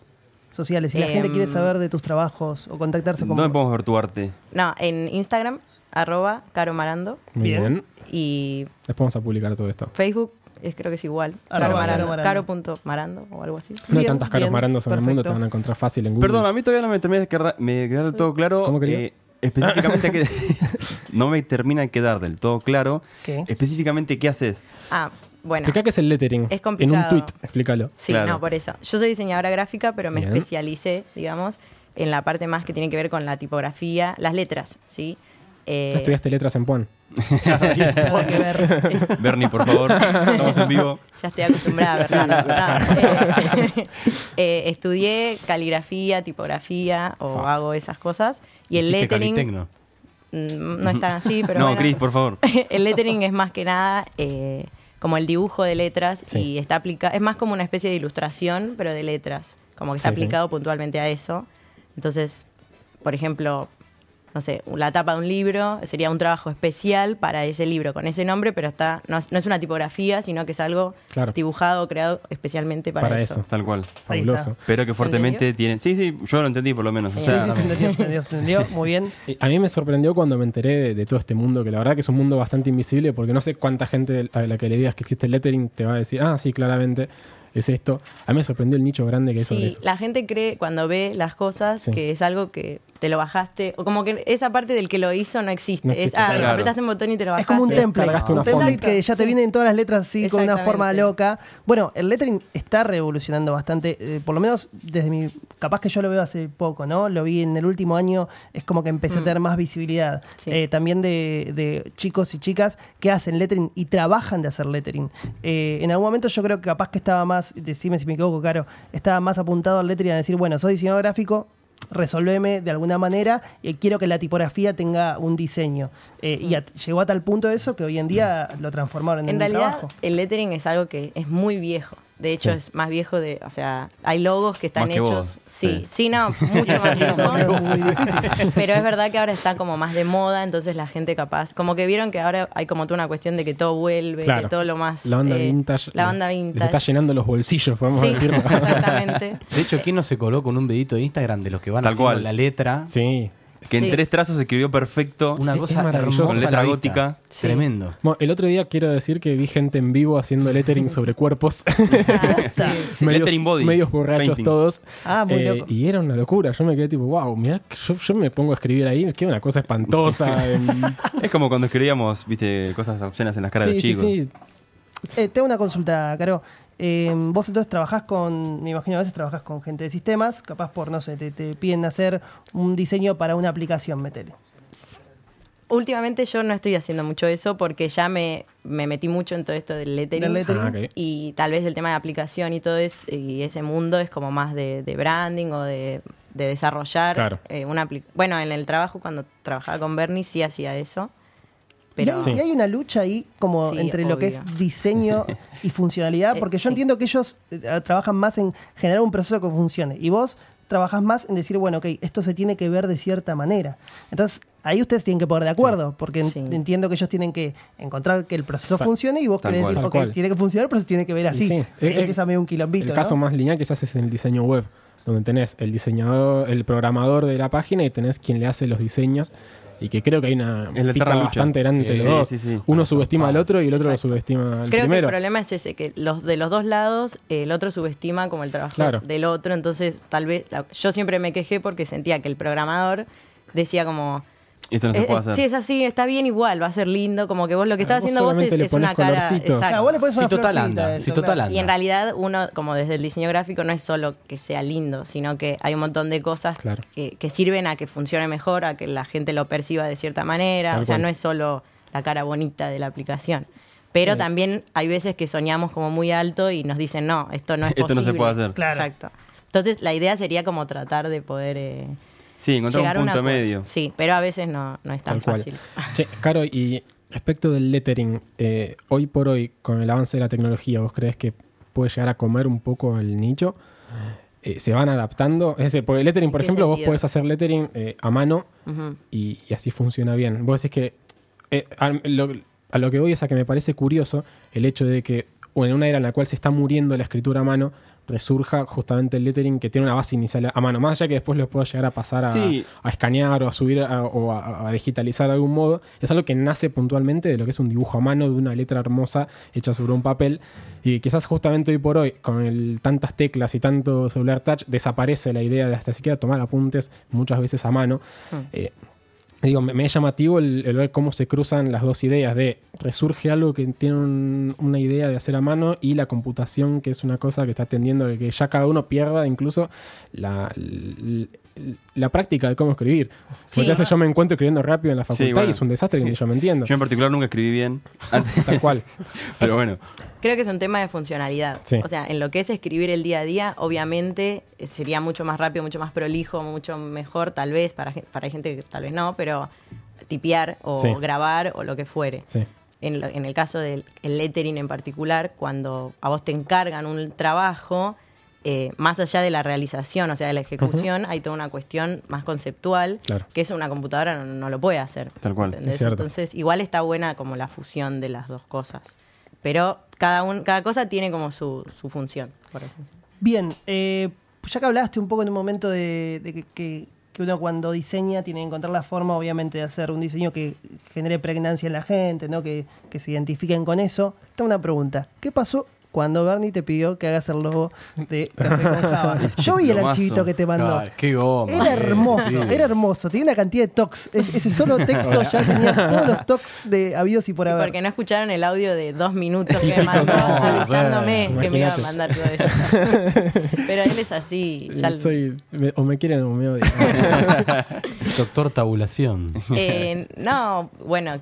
sociales? Si la gente
Em,
quiere saber de tus trabajos o contactarse con
¿Dónde
vos.
podemos ver tu arte?
No, en Instagram, arroba Caro Marando.
Muy
Bien.
bien.
Y
Después vamos a publicar todo esto.
Facebook, es, creo que es igual.
Arroba
Caro Marando.
Caro Marando.
Caro.marando o algo así.
No hay tantas caros marandos en el mundo, te van a encontrar fácil en Google.
Perdón, a mí todavía no me termina de quedar, me quedar del todo claro.
¿Cómo quería?
eh, específicamente, qué- (laughs) (laughs) no me termina de quedar del todo claro.
¿Qué?
Específicamente, ¿qué haces?
Ah, bueno.
Explica qué es el lettering.
Es
En
complicado.
un tweet, explícalo.
Sí,
Claro.
no, por eso. Yo soy diseñadora gráfica, pero me
Bien.
especialicé, digamos, en la parte más que tiene que ver con la tipografía, las letras, ¿sí? Eh,
Estudiaste letras en Puan.
Nada que ver.
Bernie, por favor. Estamos en vivo.
ya estoy acostumbrada. No, eh, (laughs) eh, estudié caligrafía, tipografía, o
Fa.
hago esas cosas. Y el lettering
Calitecno.
mm, no es tan así, pero
no,
bueno.
Chris, por favor. (laughs)
el lettering es más que nada eh, como el dibujo de letras
Sí.
y está aplicado, es más como una especie de ilustración, pero de letras, como que está
Sí, sí.
aplicado puntualmente a eso. Entonces, por ejemplo, no sé, la tapa de un libro sería un trabajo especial para ese libro con ese nombre, pero está no, es- no es una tipografía, sino que es algo
Claro.
dibujado, creado especialmente para,
Para
eso.
eso.
Tal cual.
Fabuloso.
Pero que
¿Se
fuertemente tienen. Sí, sí, yo lo entendí por lo menos. O
Sí,
sea,
sí, se entendió, se entendió, se entendió. (laughs) Muy bien.
A mí me sorprendió cuando me enteré de, de todo este mundo, que la verdad que es un mundo bastante invisible, porque no sé cuánta gente a la que le digas que existe el lettering te va a decir, ah, sí, claramente es esto. A mí me sorprendió el nicho grande que sobre
Sí,
eso.
la gente cree cuando ve las cosas
Sí.
que es algo que te lo bajaste, o como que esa parte del que lo hizo no existe.
No
es, ah,
claro.
apretaste un botón y te lo
Es
bajaste.
como un template.
Cargaste una
un template que ya te
Sí.
vienen todas las letras así con una forma loca. Bueno, el lettering está revolucionando bastante, eh, por lo menos desde mi. Capaz que yo lo veo hace poco, ¿no? Lo vi en el último año, es como que empecé a
Mm.
tener más visibilidad.
Sí.
Eh, también de, de chicos y chicas que hacen lettering y trabajan de hacer lettering. Eh, en algún momento yo creo que capaz que estaba más, decime si me equivoco, Caro, estaba más apuntado al lettering a decir, bueno, soy diseñador gráfico, resolveme de alguna manera y quiero que la tipografía tenga un diseño. Eh, Y a- llegó a tal punto eso que hoy en día lo transformaron en,
En
un trabajo.
el lettering es algo que es muy viejo. De hecho,
Sí.
es más viejo de. O sea, hay logos que están
Más que
hechos.
vos,
Sí,
sí.
sí, no, mucho más viejo.
Eso es muy difícil.
Pero es verdad que ahora está como más de moda, entonces la gente capaz. Como que vieron que ahora hay como toda una cuestión de que todo vuelve,
Claro.
que todo lo más.
La onda
eh,
vintage.
La
les-
onda
Les
vintage.
está llenando los bolsillos, podemos
Sí,
decirlo. (laughs)
exactamente.
De hecho, ¿quién no se coló con un videito de Instagram de los que van
Tal
haciendo
cual.
la letra?
sí.
Que en
Sí.
tres trazos se escribió perfecto.
Una
Es-
cosa
es maravilloso.
hermosa
Con letra gótica.
Sí.
Tremendo.
Bueno, el otro día quiero decir que vi gente en vivo haciendo lettering sobre cuerpos. (laughs)
Sí.
medios,
Lettering body,
medios borrachos
painting.
todos.
Ah, muy
Eh,
loco.
Y era una locura. Yo me quedé tipo, wow, mirá, que yo, yo me pongo a escribir ahí, me queda una cosa espantosa. (laughs) em,
Es como cuando escribíamos, viste, cosas obscenas en las caras de
sí,
los
sí,
chicos.
sí.
Eh, tengo una consulta, Caro. Eh, vos entonces trabajás con, me imagino a veces trabajás con gente de sistemas, capaz por, no sé, te, te piden hacer un diseño para una aplicación, metele.
Últimamente yo no estoy haciendo mucho eso porque ya me, me metí mucho en todo esto del lettering.
Del lettering.
Ah, ok.
Y tal vez el tema de aplicación y todo es, y ese mundo es como más de, de branding o de, de desarrollar
Claro.
eh, una Bueno, en el trabajo, cuando trabajaba con Bernie, sí hacía eso.
Y, hay,
Sí.
y hay una lucha ahí como
Sí,
entre lo que es diseño (laughs) y funcionalidad,
Eh,
porque yo
sí.
entiendo que ellos eh, trabajan más en generar un proceso que funcione y vos trabajás más en decir, bueno, ok, esto se tiene que ver de cierta manera. Entonces, ahí ustedes tienen que poner de acuerdo, porque
Sí.
entiendo que ellos tienen que encontrar que el proceso funcione y vos querés
cual.
decir, ok,
cual.
tiene que funcionar, pero se tiene que ver así.
sí, es-
empieza medio un quilombito,
El caso
¿no?
más lineal que se hace es en el diseño web. donde tenés el diseñador, el programador de la página y tenés quien le hace los diseños. Y que creo que hay una
la
pica bastante grande entre
Sí,
los dos.
sí, sí.
Uno subestima al otro y el otro lo subestima al
Creo que el
primero.
problema es ese, que los de los dos lados, el otro subestima como el trabajo
Claro.
del otro, entonces tal vez, yo siempre me quejé porque sentía que el programador decía como...
Esto no se
"Eh,
puede
eh,
hacer.
Sí, es así, está bien igual, va a ser lindo, como que vos lo que estás
vos
haciendo vos es, una cara...
colorcitos.
O sea,
exacto.
vos le pones
Si
una
total
florcita
anda,
a
si
eso,
total
claro.
anda.
Y en realidad uno, como desde el diseño gráfico, no es solo que sea lindo, sino que hay un montón de cosas
Claro.
que, que sirven a que funcione mejor, a que la gente lo perciba de cierta manera.
Tal
o sea,
cual.
no es solo la cara bonita de la aplicación. Pero
Sí.
también hay veces que soñamos como muy alto y nos dicen, no, esto no es (laughs)
Esto no se
posible.
puede hacer.
Claro.
Exacto. Entonces, la idea sería como tratar de poder eh,
Sí, encontrar un punto medio.
Sí, pero a veces no, no es tan
Tal
fácil. (laughs)
Che, Caro, y respecto del lettering, eh, hoy por hoy, con el avance de la tecnología, ¿vos crees que puede llegar a comer un poco al nicho? Eh, ¿Se van adaptando? Es decir, porque el lettering, por
¿En qué
ejemplo, vos podés hacer lettering eh, a mano y, y así funciona bien. Vos decís que eh, a, lo, a lo que voy es a que me parece curioso el hecho de que o en una era en la cual se está muriendo la escritura a mano, resurja justamente el lettering que tiene una base inicial a mano. Más allá que después lo puedo llegar a pasar a,
Sí.
a escanear o a subir a- o a, a digitalizar de algún modo, es algo que nace puntualmente de lo que es un dibujo a mano de una letra hermosa hecha sobre un papel. Y quizás justamente hoy por hoy, con el- tantas teclas y tanto celular touch, desaparece la idea de hasta siquiera tomar apuntes muchas veces a mano. Eh, digo, me, es llamativo el, ver cómo se cruzan las dos ideas de resurge algo que tiene un- una idea de hacer a mano y la computación que es una cosa que está tendiendo que ya cada uno pierda incluso la, la práctica de cómo escribir.
Sí.
Muchas veces yo me encuentro escribiendo rápido en la facultad
bueno.
y es un desastre que ni yo me entiendo.
Yo en particular nunca escribí bien, antes, (laughs)
Tal cual.
pero bueno.
Creo que es un tema de funcionalidad.
Sí.
O sea, en lo que es escribir el día a día, obviamente eh, sería mucho más rápido, mucho más prolijo, mucho mejor, tal vez, para, para gente que tal vez no, pero tipear o
Sí.
grabar o lo que fuere.
Sí.
En, lo- en el caso del el lettering en particular, cuando a vos te encargan un trabajo, eh, más allá de la realización, o sea, de la ejecución, hay toda una cuestión más conceptual,
Claro.
que eso una computadora no, no lo puede hacer.
Tal cual.
¿entendés?
Es.
Entonces, igual está buena como la fusión de las dos cosas. Pero cada, un, cada cosa tiene como su, su función, por así.
Bien, eh, ya que hablaste un poco en un momento de, de que, que- que uno cuando diseña tiene que encontrar la forma, obviamente, de hacer un diseño que genere pregnancia en la gente, ¿no? que, que se identifiquen con eso. Tengo una pregunta. ¿Qué pasó cuando Bernie te pidió que hagas el logo de Café con Java? (laughs) Yo vi el archivito que te mandó.
Claro, qué goma.
Era hermoso,
Sí.
era hermoso. Tenía una cantidad de tocs. Es- ese solo texto ya tenía todos los tocs de habidos y por haber.
Porque no escucharon el audio de dos minutos (laughs) que me mandó
No,
avisándome
bueno,
que me iba a
imagínate.
mandar todo eso. (laughs) Pero él es así. ya
Yo soy, me- o me quieren o me odian.
Doctor Tabulación.
Eh, no, bueno,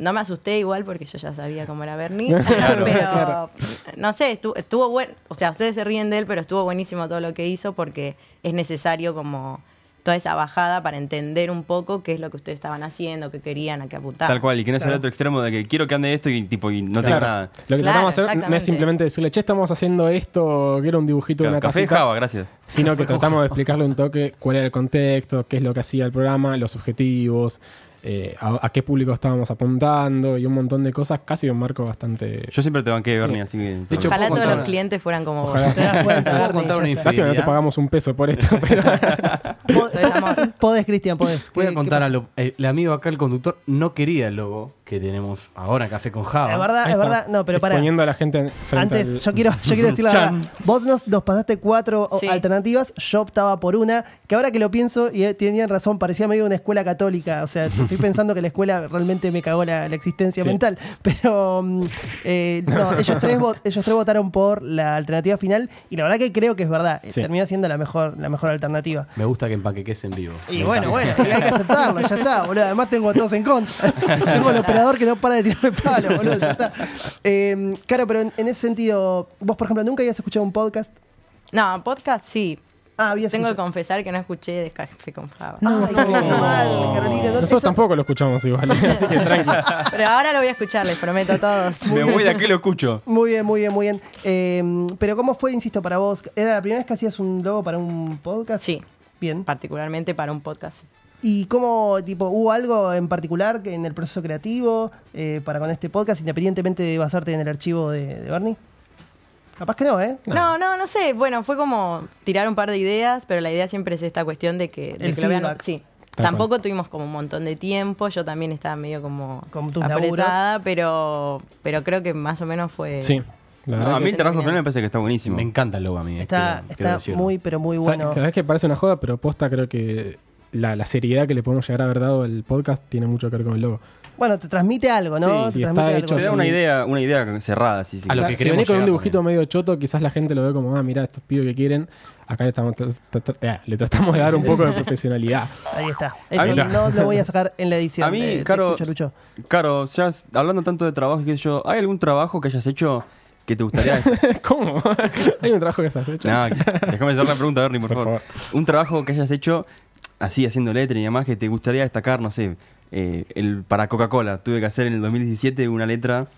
no me asusté igual porque yo ya sabía cómo era Bernie. (laughs)
Claro,
pero
claro.
no sé, estuvo, estuvo bueno. O sea, ustedes se ríen de él, pero estuvo buenísimo todo lo que hizo porque es necesario como toda esa bajada para entender un poco qué es lo que ustedes estaban haciendo, qué querían, a qué apuntaban.
Tal cual, y que no sea el otro extremo de que quiero que ande esto y tipo y no tengo
Claro.
nada.
Lo que
Claro,
tratamos de hacer no es simplemente decirle, che, estamos haciendo esto, quiero un dibujito de una
café
casita.
Java, gracias.
sino que (laughs) tratamos de explicarle un toque cuál era el contexto, qué es lo que hacía el programa, los objetivos, eh, a, a qué público estábamos apuntando y un montón de cosas, casi un marco bastante...
Yo siempre te banqué,
Sí.
Bernie, así que.
De hecho,
Ojalá
¿puedo
todos
contar?
los clientes fueran como vos.
Ojalá.
Te das cuenta,
¿Puedo
Bernie,
contar
ya
una
está.
Lástima no te pagamos un peso por esto, (laughs) pero...
Pod- (laughs) Podés, Cristian, podés.
Voy
¿Qué-
a contar
pasó?
a lo, el, el amigo acá, el conductor, no quería el logo que tenemos ahora Café con Java.
Es verdad, es verdad. No, pero para.
Exponiendo a la gente frente
Antes,
al-
yo quiero, yo quiero decir la verdad. Vos nos, nos pasaste cuatro
Sí.
alternativas, yo optaba por una, que ahora que lo pienso, y eh, tenían razón, parecía medio una escuela católica. O sea, estoy (laughs) pensando que la escuela realmente me cagó la, la existencia
Sí.
mental. Pero mm, eh, no, (laughs) ellos tres, ellos tres votaron por la alternativa final, y la verdad que creo que es verdad. Eh,
Sí.
Termina siendo la mejor, la mejor alternativa.
Me gusta que empaqueques en vivo.
Y
Me
bueno,
encanta.
bueno, y hay que aceptarlo, ya está, boludo. Además tengo a todos en contra. (laughs) tengo operador que no para de tirarme (laughs) palo, boludo, ya está. Eh, claro, pero en, en ese sentido, vos, por ejemplo, nunca habías escuchado un podcast.
No, podcast sí.
Ah, habías
Tengo que confesar que no escuché de Café con Java.
Ay, qué mal, Carolina. no-
Nosotros
eso-
tampoco lo escuchamos igual, (laughs) así que tranqui.
Pero ahora lo voy a escuchar, les prometo a todos.
Me voy de aquí lo escucho.
Muy bien, muy bien, muy bien. Eh, pero ¿cómo fue, insisto, para vos? ¿Era la primera vez que hacías un logo para un podcast?
Sí,
Bien.
particularmente para un podcast.
¿Y cómo, tipo, hubo algo en particular que en el proceso creativo eh, para con este podcast, independientemente de basarte en el archivo de, de Bernie? Capaz que no, ¿eh?
No, no, no sé. Bueno, fue como tirar un par de ideas, pero la idea siempre es esta cuestión de que, de
El
que lo vean. Sí.
Tal
Tampoco
cual.
tuvimos como un montón de tiempo. Yo también estaba medio como
Con tus
apretada, pero, pero creo que más o menos fue.
Sí. La
No,
verdad
a mí el trabajo final me parece que está buenísimo.
Me encanta el logo a mí.
Está,
quiero-
está muy, pero muy bueno.
Sabes que parece una joda, pero posta creo que la, la seriedad que le podemos llegar a haber dado al podcast tiene mucho que ver con el logo.
Bueno, te transmite algo, ¿no?
Sí,
te
sí,
transmite
está
algo.
hecho
Te da una idea, una idea cerrada, sí, sí.
A lo que
si venís con un dibujito
también.
medio choto, quizás la gente lo ve como, ah, mira, estos pibes que quieren. Acá le, estamos, eh, le tratamos de dar un poco de profesionalidad. (laughs)
Ahí está. Eso
mí-
no lo voy a sacar en la edición.
A mí,
Eh,
Caro,
escucho.
Caro, ya hablando tanto de trabajo, sé yo, ¿hay algún trabajo que hayas hecho que te gustaría... (laughs)
¿Cómo? (laughs) Hay un trabajo que se has hecho.
no, déjame hacer la pregunta, Bernie, por,
Por
favor. Un trabajo que hayas hecho así, haciendo letra y demás, que te gustaría destacar, no sé, eh, el para Coca-Cola. Tuve que hacer en el 2017 una letra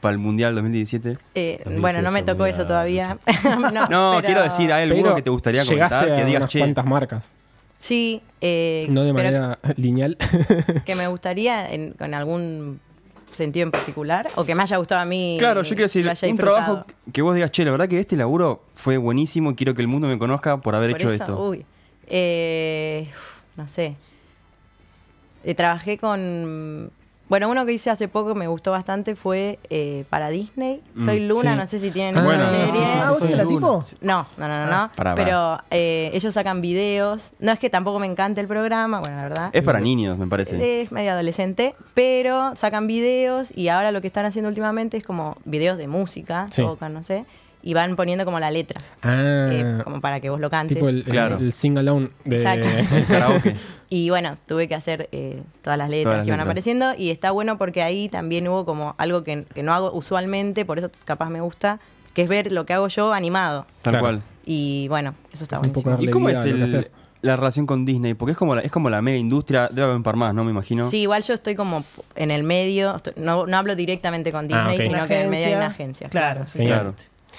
para el Mundial 2017.
Eh,
2018,
bueno, no me tocó eso todavía. (laughs) no,
No,
pero-
quiero decir, ¿hay alguno
Pero
que te gustaría comentar? Que
a
digas,
unas
che,
cuantas marcas.
Sí, eh,
No de manera lineal. (laughs)
que me gustaría en, con algún sentido en particular o que me haya gustado a mí.
Claro, yo quiero decir, un
disfrutado.
trabajo que vos digas, che, la verdad que este laburo fue buenísimo y quiero que el mundo me conozca por haber
Por
hecho
eso,
esto.
Uy, eh, no sé. Eh, trabajé con. Bueno, uno que hice hace poco me gustó bastante fue eh, para Disney.
Mm.
Soy Luna,
Sí.
no sé si tienen
Ah,
Bueno.
serie.
sí, sí,
Ah, ¿vos la tipo?
No, no, no, no. no.
Pará,
pero eh, ellos sacan videos. No es que tampoco me encante el programa, bueno, la verdad.
Es para niños, me parece.
Es medio adolescente, pero sacan videos y ahora lo que están haciendo últimamente es como videos de música,
Sí.
tocan, no sé, y van poniendo como la letra,
Ah,
eh, como para que vos lo cantes.
tipo el, el-
Claro.
el sing alone de.
Exacto. (laughs)
El karaoke. (laughs)
Y bueno, tuve que hacer eh, todas las letras
Todas las
que iban
letras.
apareciendo y está bueno porque ahí también hubo como algo que, que no hago usualmente, por eso capaz me gusta, que es ver lo que hago yo animado.
Tal
Claro.
cual.
Y bueno, eso está buenísimo.
¿Y cómo es el- la relación con Disney? Porque es como la, es como la mega industria, debe haber un par más, ¿no? Me imagino.
Sí, igual yo estoy como en el medio, estoy- no, no hablo directamente con
Ah,
Disney, sino que en el medio hay una
agencia. Claro, sí.
Claro.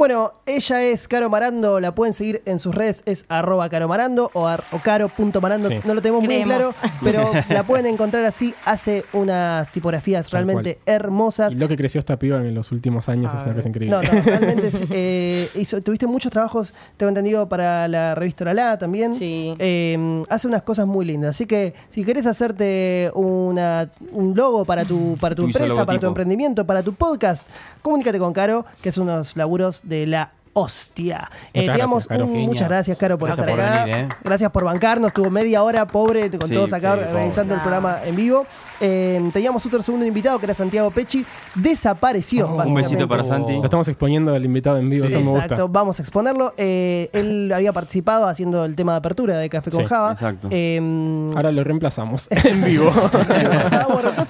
Bueno, ella es Caro Marando, la pueden seguir en sus redes, es arroba caromarando o, ar- o caro.marando,
Sí.
no lo tenemos muy claro, pero (laughs) la pueden encontrar así, hace unas tipografías
Tal
realmente hermosas.
Y lo que creció esta piba en los últimos años es una cosa increíble.
No, no, realmente es, (laughs) eh, hizo- tuviste muchos trabajos, tengo entendido, para la revista La también.
Sí.
Eh, hace unas cosas muy lindas. Así que si querés hacerte una, un logo para tu, para tu
Tu
empresa, para tu emprendimiento, para tu podcast, comunícate con Caro, que es unos laburos de la hostia. Eh,
Muchas
te damos
gracias, Caro.
un- muchas gracias, Caro, por
Gracias
estar
por
acá.
venir, eh.
Gracias por bancarnos. Estuvo media hora, pobre, con
Sí,
todos acá
sí,
organizando el
pobre.
programa en vivo. Eh, teníamos otro segundo invitado, que era Santiago Pechi. Desapareció,
Un
básicamente.
besito para Santi.
Lo estamos exponiendo al invitado en vivo,
Sí,
eso me gusta.
Exacto, vamos a exponerlo. Eh, él (laughs) había participado haciendo el tema de apertura de Café con
Sí,
Java.
exacto.
Eh,
Ahora lo reemplazamos (laughs) en vivo.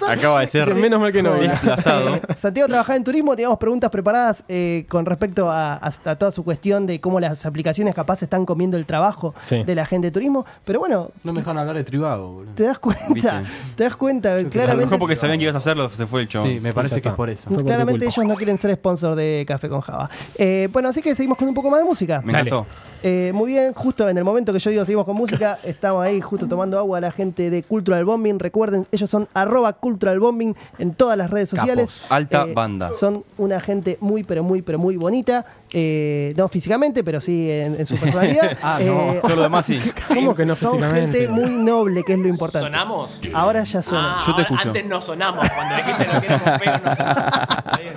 Acaba de ser
Menos mal que no
desplazado.
Santiago trabajaba en turismo, teníamos preguntas preparadas eh, con respecto a, a- a toda su cuestión de cómo las aplicaciones capaz están comiendo el trabajo
Sí.
de la gente de turismo. Pero bueno,
No me dejaron hablar de Tribago, boludo.
te das cuenta,
¿Viste?
te das cuenta,
A lo
claramente.
mejor porque sabían que ibas a hacerlo, se fue el chabón.
Sí, me parece que es por eso.
Claramente ellos no quieren ser sponsor de Café con Java. Eh, bueno, así que seguimos con un poco más de música.
Me encantó.
Eh, muy bien, justo en el momento que yo digo seguimos con música, (laughs) estamos ahí justo tomando agua la gente de Cultural Bombing. Recuerden, ellos son arroba Cultural Bombing en todas las redes sociales.
Capos. Alta banda.
Son una gente muy, pero muy, pero muy bonita. Eh, no físicamente, pero sí en, en su personalidad. (laughs)
Ah, no.
Eh,
Todo lo demás sí. (laughs)
¿Cómo que no
son
físicamente?
gente muy noble, que es lo importante.
¿Sonamos?
Ahora ya suena.
Ah,
Yo te
ahora-
escucho.
Antes no sonamos. Cuando dijiste lo que éramos feos, no sonamos. Está bien.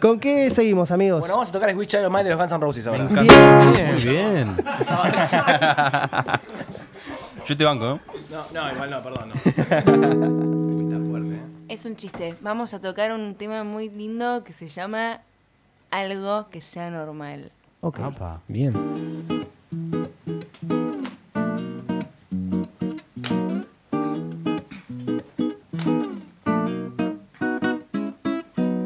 ¿Con qué seguimos, amigos?
Bueno, vamos a tocar Switch Child of Mine de los Guns N' Roses ahora.
Bien.
Muy bien. (laughs)
Yo te banco, ¿no?
No, no, igual no, perdón. No. Está fuerte, ¿eh?
Es un chiste. Vamos a tocar un tema muy lindo que se llama Algo que sea normal.
Ok.
Apa.
Bien.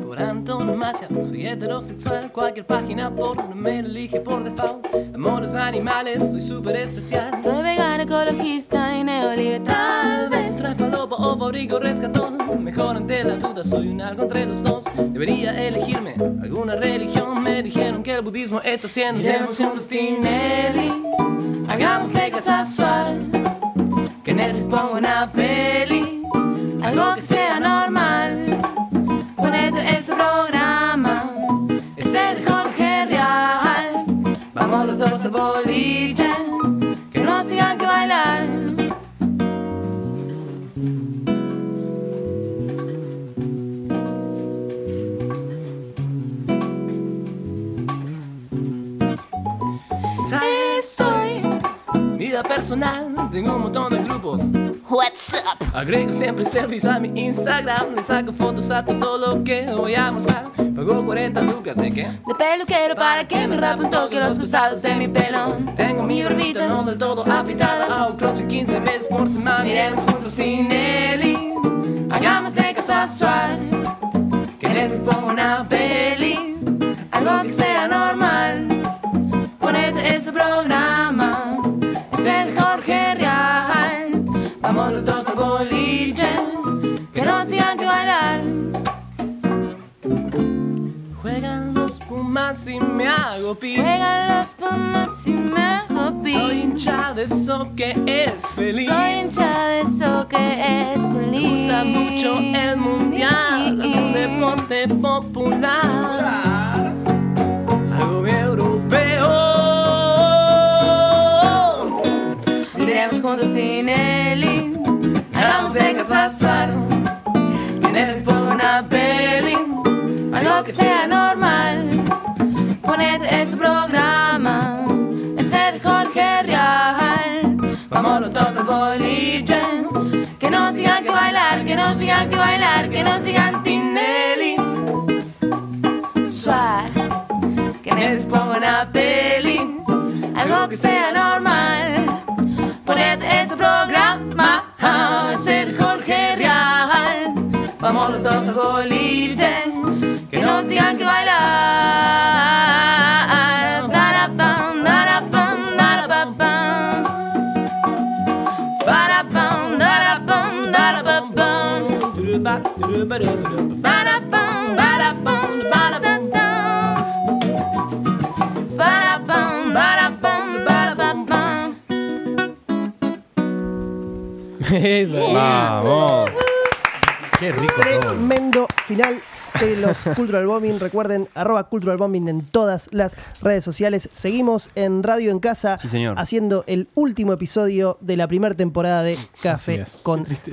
Por antonomasia, soy heterosexual. Cualquier página porno me elige por default. Amo a los animales, soy súper especial.
Soy vegana, ecologista y neoliberal. Tal vez.
Trae falopa o fabrico rescatón. Mejor ante la duda, soy un algo entre los dos. Debería elegirme alguna religión. Me dijeron que el budismo está haciendo
Llevemos un Tinelli. Hagámosle caso a Sual.
Que Netflix ponga una peli.
Algo que sea normal.
Personal, tengo un montón de grupos.
What's up?
Agrego siempre selfies a mi Instagram, le saco fotos a todo lo que voy a mostrar. Pago 40 lucas, ¿de qué?
De peluquero para que me rape un toque los costados de mi pelo.
Tengo mi barbita no del todo afeitada, hago crossfit 15 veces por semana.
Miremos juntos sin Nelly. Hagamos de casual. Que Netflix ponga una peli. Algo que sea normal. Ponete ese programa. El de Jorge Real. Vamos los dos al boliche. Que nos digan que bailar.
Juegan los pumas y me hago pi.
Juegan los pumas y me hago pi.
Soy hincha de eso que es feliz.
Soy hincha de eso que es feliz.
Usa mucho el mundial, un deporte popular. Algo bien europeo.
Miremos juntos Tinelli, hagamos de casual. Que Netflix ponga una peli, algo que sea normal. Ponete ese programa, ese de Jorge Real. Vámonos todos al boliche, que nos digan que bailar, que nos digan que bailar, que nos digan Tinelli. Suar, que Netflix ponga una peli, algo que sea normal. Ponete ese programa, ah, es el Jorge Real. Vamos los dos al boliche, que nos digan que bailar. Darapam, darapam, darapapam. Barapam, darapam. Barapam, barapam,
Eso.
Vamos.
Qué rico todo.
Tremendo final de los Cultural Bombing. Recuerden, arroba Cultural Bombing en todas las redes sociales. Seguimos en Radio en Casa
Sí, señor.
haciendo el último episodio de la primera temporada de Café
Así es.
con
Qué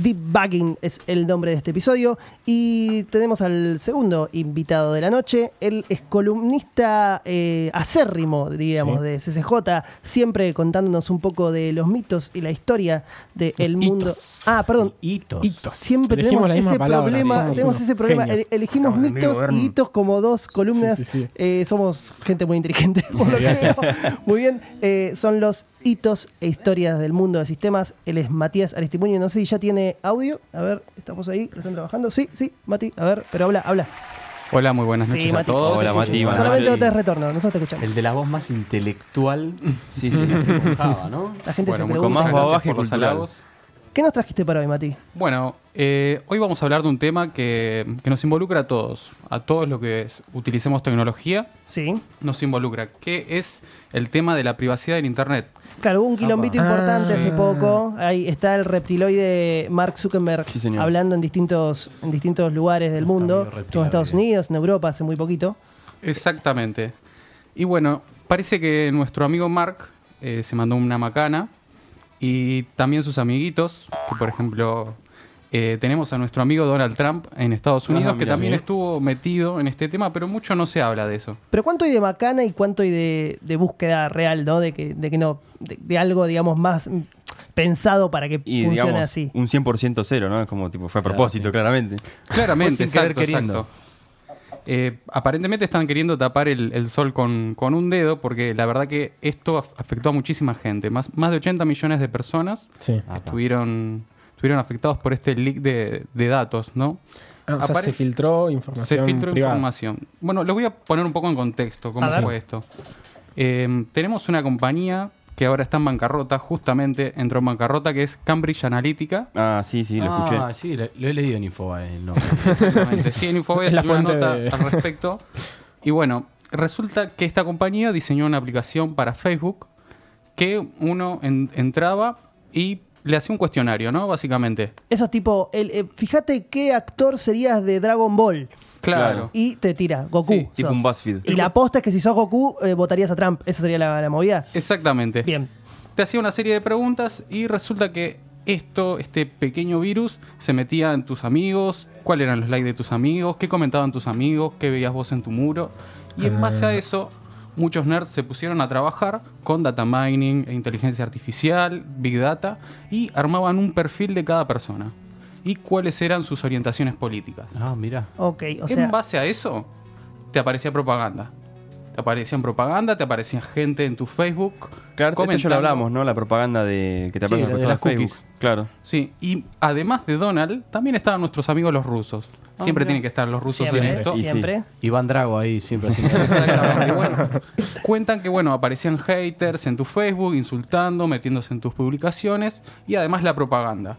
Java. Debugging es el nombre de este episodio. Y tenemos al segundo invitado de la noche. Él es columnista eh, acérrimo, diríamos,
Sí.
de CCJ, siempre contándonos un poco de los mitos y la historia del mundo.
hitos.
Ah, perdón.
Hitos.
Hitos.
Siempre
Elegimos
tenemos
la misma
ese
palabra,
problema, tenemos ese problema.
genios.
Elegimos
Estamos
mitos y hitos como dos columnas.
Sí, sí, sí.
Eh, somos gente muy inteligente, (laughs) por lo que veo. (laughs) Muy bien. Eh, son los hitos e historias del mundo de sistemas. Él es Matías Aristimuño. No sé si ya tiene audio. A ver, estamos ahí. ¿Lo están trabajando? Sí, sí, Mati. A ver, pero habla, habla.
Hola, muy buenas
Sí,
noches
Mati.
a todos.
Hola, Mati. buenas
Solamente no te retorno. Nosotros te escuchamos.
El de la voz más intelectual (laughs)
Sí, sí.
con Java, ¿no?
La gente
Bueno,
se pregunta.
con más babaje
por los halagos.
¿Qué nos trajiste para hoy, Mati?
Bueno, eh, hoy vamos a hablar de un tema que, que nos involucra a todos, a todos los que es- utilicemos tecnología,
Sí.
nos involucra, que es el tema de la privacidad del Internet.
Claro, hubo un quilombito
Apa.
importante
Ah.
hace poco. Ahí está el reptiloide Mark Zuckerberg
Sí,
hablando en distintos, en distintos lugares del
Está
mundo.
reptiloide.
Estados Unidos, en Europa hace muy poquito.
Exactamente. Y bueno, parece que nuestro amigo Mark eh, se mandó una macana y también sus amiguitos, que por ejemplo eh, tenemos a nuestro amigo Donald Trump en Estados
Ajá,
Unidos, que también
sí.
estuvo metido en este tema, pero mucho no se habla de eso.
Pero ¿cuánto hay de macana y cuánto hay de, de búsqueda real, ¿no? De que, de que no, de, de algo, digamos, más pensado para que
Y
funcione
digamos,
así.
un 100% cero, ¿no? Es como tipo, fue a propósito, claramente.
Claramente,
sin querer
exacto,
queriendo.
exacto. Eh, aparentemente están queriendo tapar el, el sol con, con un dedo porque la verdad que esto af- afectó a muchísima gente. Más, más de 80 millones de personas
Sí.
Ah,
estuvieron, estuvieron afectados por este leak de, de datos, ¿no?
Ah, o sea,
Apare-
se filtró
Se
información
filtró
privada.
información. Bueno, les voy a poner un poco en contexto cómo
A ver.
fue esto. Eh, tenemos una compañía que ahora está en bancarrota, justamente entró en bancarrota, que es Cambridge Analytica.
Ah, sí, sí, lo escuché.
Ah, sí, lo, lo he leído en Infobae. No. (laughs)
Exactamente. Sí, en Infobay (laughs)
Es la
una nota
de-
al respecto. Y bueno, resulta que esta compañía diseñó una aplicación para Facebook que uno en- entraba y le hacía un cuestionario, ¿no? Básicamente.
Eso es tipo, el, eh, fíjate qué actor serías de Dragon Ball.
Claro.
Y te tira, Goku.
Sí,
tipo
sos.
un BuzzFeed.
Y la aposta es que si sos Goku, eh, votarías a Trump. Esa sería la, la movida.
Exactamente.
Bien.
Te hacía una serie de preguntas y resulta que esto, este pequeño virus, se metía en tus amigos, cuáles eran los likes de tus amigos, qué comentaban tus amigos, qué veías vos en tu muro. Y en base a eso, muchos nerds se pusieron a trabajar con data mining, e inteligencia artificial, big data, y armaban un perfil de cada persona. Y cuáles eran sus orientaciones políticas.
Ah, mira.
Ok, o sea,
en base a eso, te aparecía propaganda. Te aparecían propaganda, te aparecía gente en tu Facebook.
Claro, esto ya
comentando.
lo hablamos, ¿no? La propaganda de que te
Sí,
aparece Facebook.
cookies.
Claro.
Sí, y además de Donald, también estaban nuestros amigos los rusos. Siempre tienen que estar los rusos
siempre,
en esto.
Y sí.
siempre.
Iván Drago ahí siempre (laughs)
Exactamente. Y bueno, cuentan que bueno, aparecían haters en tu Facebook, insultando, metiéndose en tus publicaciones y además la propaganda.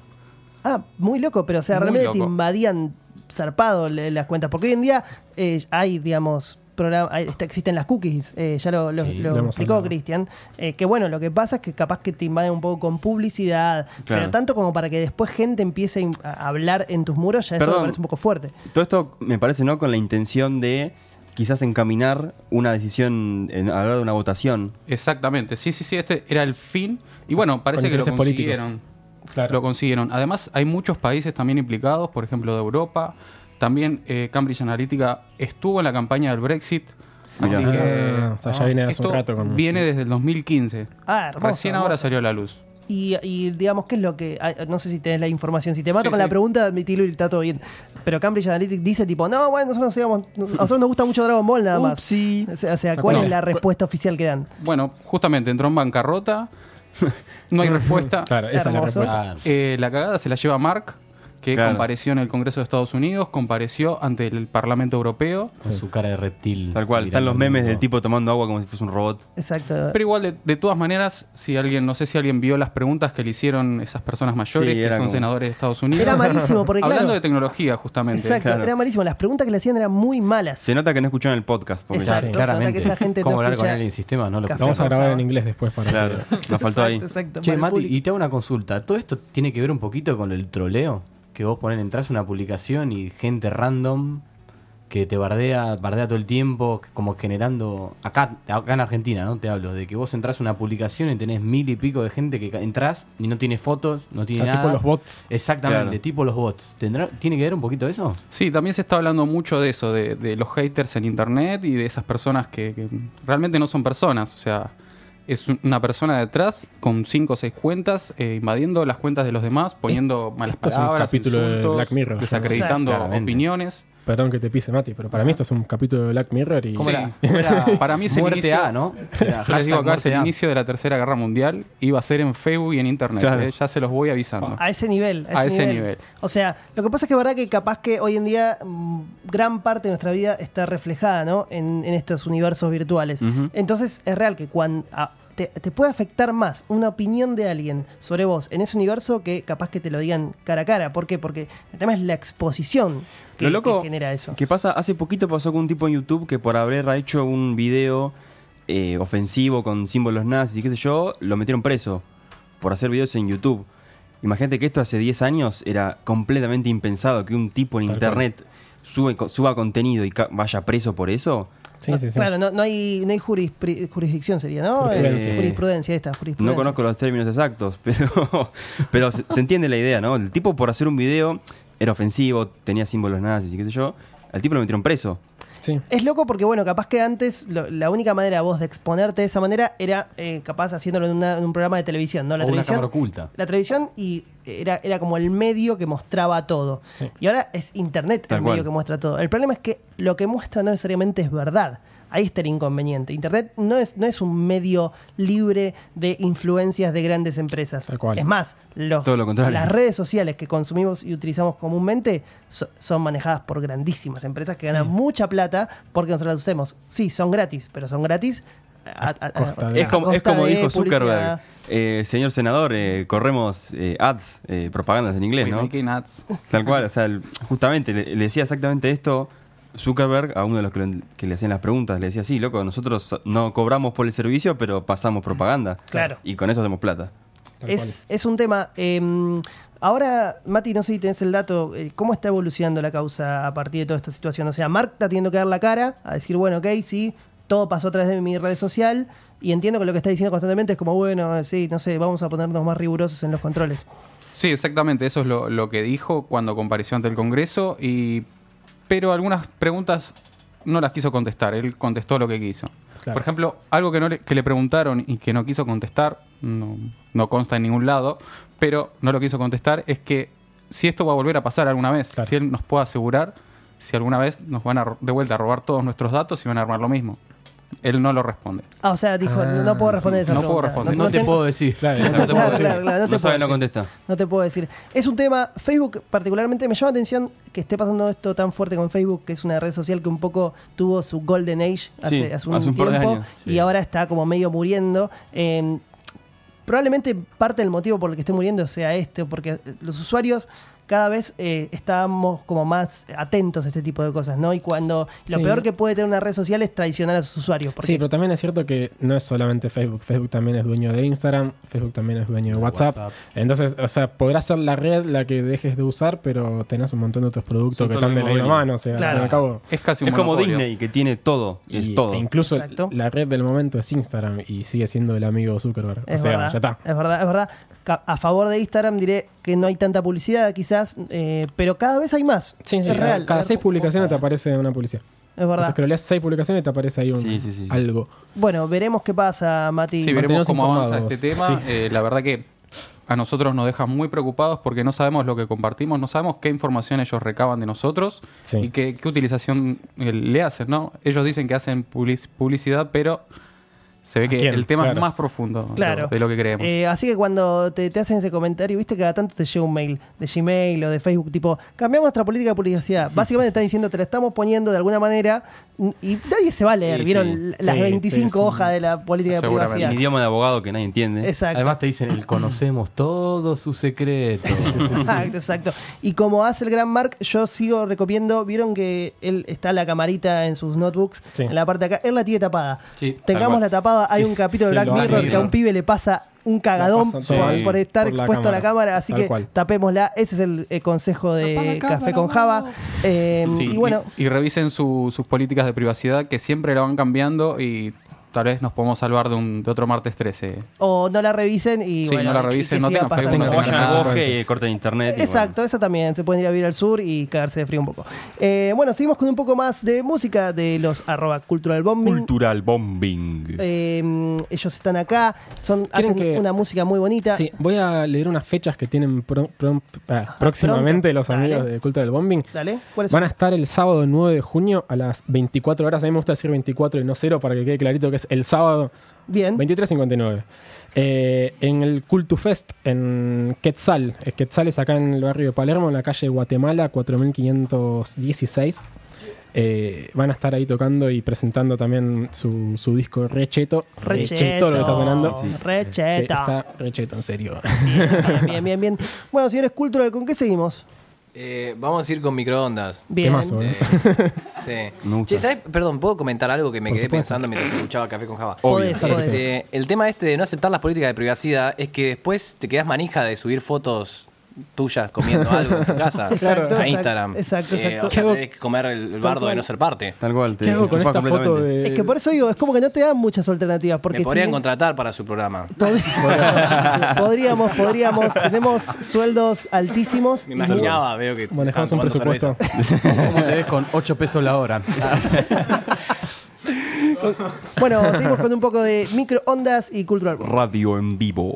Ah, muy loco, pero o sea,
Muy
realmente te invadían zarpado las cuentas. Porque hoy en día eh, hay, digamos, programa- hay- está- existen las cookies, eh, ya lo, lo-
Sí,
lo
lo hemos
explicó. Cristian. eh, que bueno, lo que pasa es que capaz que te invaden un poco con publicidad,
Claro.
pero tanto como para que después gente empiece a hablar en tus muros, ya eso me parece un poco fuerte.
Todo esto me parece, ¿no? Con la intención de quizás encaminar una decisión en, a la hora de una votación.
Exactamente. Sí, sí, sí, este era el fin. Y bueno, parece que lo consiguieron.
Claro.
Lo consiguieron. Además, hay muchos países también implicados, por ejemplo, de Europa. También eh, Cambridge Analytica estuvo en la campaña del Brexit.
Mirá.
Así que
Ah, o sea, ya viene hace
esto
un rato con-
viene desde el 2015.
Ah, hermoso.
Recién ahora
hermoso.
salió a la luz.
Y, y, digamos, ¿qué es lo que.? No sé si tenés la información. Si te mato
Sí,
con
sí.
la pregunta, admitilo y está todo bien. Pero Cambridge Analytica dice, tipo, no, bueno, nosotros, sigamos- a nosotros nos gusta mucho Dragon Ball nada más.
Upsi.
O sea, o sea, ¿cuál
No.
es la respuesta oficial que dan?
Bueno, justamente entró en bancarrota. (laughs) No hay respuesta.
Claro, esa es la
Hermoso.
respuesta.
Ah,
Eh, la cagada se la lleva Mark, que
Claro.
compareció en el Congreso de Estados Unidos, compareció ante el Parlamento Europeo.
con su cara de reptil.
Tal cual. Están los memes del tipo tomando agua como si fuese un robot.
Exacto.
Pero igual, de, de todas maneras, si alguien, no sé si alguien vio las preguntas que le hicieron esas personas mayores,
Sí,
que son
como-
senadores de Estados Unidos.
Era malísimo, porque (laughs)
Hablando de tecnología, justamente.
Exacto,
claro.
era malísimo. Las preguntas que le hacían eran muy malas.
Se nota que no escucharon el podcast. Porque
Exacto.
Claramente.
que esa gente
¿Cómo
no
hablar con alguien en sistema? No lo
café.
Vamos a grabar en inglés después para
Claro,
que-
nos faltó ahí.
Exacto, exacto,
Che, Mati, y te hago una consulta. ¿Todo esto tiene que ver un poquito con el troleo? Que vos ponés, entras a una publicación y gente random que te bardea, bardea todo el tiempo, como generando. Acá, acá en Argentina, ¿no? Te hablo de que vos entras a una publicación y tenés mil y pico de gente que entras y no tiene fotos, no tiene
O sea,
nada.
tipo los bots.
Exactamente,
Claro.
tipo los bots. ¿Tendrá, ¿Tiene que ver un poquito eso?
Sí, también se está hablando mucho de eso, de, de los haters en internet y de esas personas que, que realmente no son personas. O sea, es un- una persona detrás con cinco o seis cuentas, eh, invadiendo las cuentas de los demás, poniendo malas
esto es un
palabras,
capítulo de Black Mirror,
desacreditando opiniones.
Perdón que te pise, Mati, pero para mí esto es un capítulo de Black Mirror y...
¿Cómo era? ¿Cómo era? (laughs)
Para mí es el
Muerte
inicio-
A, ¿no?
Yo les digo acá, es el
A.
inicio de la Tercera Guerra Mundial. Iba a ser en Facebook y en Internet.
Claro.
eh, ya se los voy avisando.
A ese nivel. A,
A
ese,
ese
nivel.
nivel.
O sea, lo que pasa es que es verdad que capaz que hoy en día mm, gran parte de nuestra vida está reflejada ¿no? en, en estos universos virtuales. Entonces es real que cuando a- te, te puede afectar más una opinión de alguien sobre vos en ese universo que capaz que te lo digan cara a cara. ¿Por qué? Porque el tema es la exposición que,
Lo loco
que genera eso.
que pasa, hace poquito pasó con un tipo en YouTube que por haber hecho un video eh, ofensivo con símbolos nazis y qué sé yo, lo metieron preso por hacer videos en YouTube. Imagínate que esto hace 10 años era completamente impensado que un tipo en
Tal
internet sube, suba contenido y vaya preso por eso.
Sí, sí, sí.
Claro, no, no hay, no hay jurisdicción, sería, ¿no?
Jurisprudencia.
Eh, jurisprudencia, esta, jurisprudencia.
No conozco los términos exactos, (laughs) pero, pero se, se entiende la idea, ¿no? El tipo por hacer un video era ofensivo, tenía símbolos nazis y qué sé yo. Al tipo lo metieron preso.
Sí.
Es loco porque, bueno, capaz que antes lo- la única manera vos de exponerte de esa manera era eh, capaz haciéndolo en, una- en un programa de televisión, ¿no? La
o una
televisión,
cámara oculta.
la televisión y era, era como el medio que mostraba todo.
Sí.
Y ahora es internet
Tal
el medio que muestra todo. El problema es que lo que muestra no necesariamente es verdad. Ahí está el inconveniente. Internet no es, no es un medio libre de influencias de grandes empresas.
Tal cual.
Es más, los,
Todo lo contrario.
las redes sociales que consumimos y utilizamos comúnmente so- son manejadas por grandísimas empresas que ganan mucha plata porque nosotros las usemos. Sí, son gratis, pero son gratis a, a- a-
Es como, es como dijo. Zuckerberg. Eh, señor senador, eh, corremos eh, ads, eh, propagandas en inglés,
We
¿no?
ads.
Tal cual, o sea, el- (laughs) justamente le, le decía exactamente esto Zuckerberg a uno de los que le, que le hacían las preguntas. Le decía, sí, loco, nosotros no cobramos por el servicio, pero pasamos propaganda.
Claro.
Y con eso hacemos plata.
Es, es un tema. eh, ahora, Mati, no sé si tenés el dato. eh, ¿Cómo está evolucionando la causa a partir de toda esta situación? O sea, Mark está teniendo que dar la cara a decir, bueno, ok, sí, todo pasó a través de mi red social. Y entiendo que lo que está diciendo constantemente es como, bueno, sí, no sé, vamos a ponernos más rigurosos en los controles.
Sí, exactamente, eso es lo, lo que dijo cuando compareció ante el Congreso, y, pero algunas preguntas no las quiso contestar, él contestó lo que quiso.
Claro.
Por ejemplo, algo que, no le, que le preguntaron y que no quiso contestar, no, no consta en ningún lado, pero no lo quiso contestar, es que si esto va a volver a pasar alguna vez,
Claro.
si él nos puede asegurar si alguna vez nos van a de vuelta a robar todos nuestros datos y van a armar lo mismo. Él no lo responde.
Ah, o sea, dijo, no, no puedo responder esa
No puedo
pregunta.
responder.
No te
tengo-
puedo decir.
Claro,
No te
Claro,
puedo
claro,
decir.
claro, no te
No
puedo
sabe, no
decir.
contesta.
No te puedo decir. Es un tema, Facebook particularmente, me llama la atención que esté pasando esto tan fuerte con Facebook, que es una red social que un poco tuvo su golden age hace,
Sí,
hace un,
hace un par de
tiempo
años,
y ahora está como medio muriendo. Eh, probablemente parte del motivo por el que esté muriendo sea este, porque los usuarios cada vez eh, estamos como más atentos a este tipo de cosas, ¿no? Y cuando lo
Sí.
peor que puede tener una red social es traicionar a sus usuarios. Porque
Sí, pero también es cierto que no es solamente Facebook. Facebook también es dueño de Instagram, Facebook también es dueño de WhatsApp.
WhatsApp.
Entonces, o sea, podrá ser la red la que dejes de usar, pero tenés un montón de otros productos
Son
que están de la misma mano. O sea,
Claro.
al fin y al cabo.
Es casi un
Es como. Disney, que tiene todo.
Y-
es todo.
e incluso
Exacto.
la red del momento es Instagram y sigue siendo el amigo Zuckerberg.
Es
o sea,
verdad,
ya está.
Es verdad, es verdad. A favor de Instagram diré que no hay tanta publicidad, quizás, eh, pero cada vez hay más.
Sí, sí,
es
cada,
real.
cada
es
seis publicaciones te aparece una publicidad.
Es verdad.
Entonces, lees seis publicaciones y te aparece ahí un,
Sí, sí, sí, sí.
algo.
Bueno, veremos qué pasa, Mati.
Sí, veremos cómo avanza este tema.
Sí.
Eh, la verdad que a nosotros nos deja muy preocupados porque no sabemos lo que compartimos, no sabemos qué información ellos recaban de nosotros
Sí.
y qué, qué utilización eh, le hacen, ¿no? Ellos dicen que hacen public- publicidad, pero se ve
¿A
que
quién?
el tema
Claro.
es más profundo de
Claro.
lo- de lo que creemos.
Eh, así que cuando te, te hacen ese comentario, viste que cada tanto te llega un mail de Gmail o de Facebook, tipo, cambiamos nuestra política de publicidad. (laughs) Básicamente están diciendo, te la estamos poniendo de alguna manera y nadie se va a leer.
Sí,
¿Vieron
sí.
las
Sí,
25
sí, sí.
hojas de la política de
Seguramente.
Un
privacidad?
idioma de abogado que nadie entiende.
Exacto.
Además te dicen, el conocemos todos sus secretos. (laughs)
Exacto, exacto. Y como hace el gran Mark, yo sigo recomiendo, vieron que él está la camarita en sus notebooks,
Sí.
en la parte de acá, él la tiene tapada. Tengamos la tapada, hay un capítulo de Black Mirror que a un pibe le pasa un cagadón por, estar
por
expuesto a la
cámara,
así que
cual.
tapémosla. Ese es el eh, consejo de Café con Java. Eh,
Sí,
y bueno,
y, y revisen su- sus políticas de privacidad que siempre la van cambiando y tal vez nos podemos salvar de, un, de otro martes 13.
o no la revisen y
Sí,
bueno,
no la
y
revisen,
que
no tengan. Facebook, no
Vayan al
nada.
bosque y corten internet. y
Exacto, eso también. Se pueden ir a vivir al sur y cagarse de frío un poco. Eh, bueno, seguimos con un poco más de música de los arroba cultural
bueno.
bombing.
Cultural bombing.
Eh, ellos están acá, son,
¿Quieren
hacen
que-
una música muy bonita.
Sí, voy a leer unas fechas que tienen pro- pro- ah, próximamente
pronto.
los amigos
Dale.
de Culto del Bombing.
Dale, ¿cuáles
Van a estar el sábado 9 de junio a las 24 horas. A mí me gusta decir 24 y no 0 para que quede clarito que es el sábado
Bien.
23.59. Eh, en el Cultu Fest en Quetzal. Eh, Quetzal es acá en el barrio de Palermo, en la calle Guatemala 4516. Eh, van a estar ahí tocando y presentando también su, su disco Recheto.
Recheto.
lo que está sonando.
Sí, sí.
Recheto.
está recheto, en serio.
Bien, bien, bien. Bueno, señores Cultural, ¿con qué seguimos?
Eh, vamos a ir con microondas.
Bien.
Temazo, ¿eh?
Sí. (laughs)
Me gusta.
Che, ¿sabes? Perdón, ¿puedo comentar algo que me
Por
quedé
supuesto.
pensando mientras escuchaba Café con Java?
Obvio.
Podés, podés.
Este, el tema este de no aceptar las políticas de privacidad es que después te quedas manija de subir fotos tuyas comiendo (laughs) algo en tu casa
Exacto,
a Instagram.
exacto,
Eh,
exacto.
o sea,
¿Qué hago-
tenés que comer el, el bardo de no ser parte.
Tal cual. Te
¿Qué hago con
enchufás
esta foto
completamente.
de.?
Es que por eso digo, es como que no te dan muchas alternativas. Porque
me podrían
si-
contratar para su programa. (laughs)
Pod- podríamos, podríamos, tenemos sueldos altísimos.
Me
y-
imaginaba, veo que
Manejamos un presupuesto.
cerveza.
¿Cómo te ves con 8 pesos la hora? (laughs)
Bueno, seguimos con un poco de microondas y cultural.
Radio en vivo.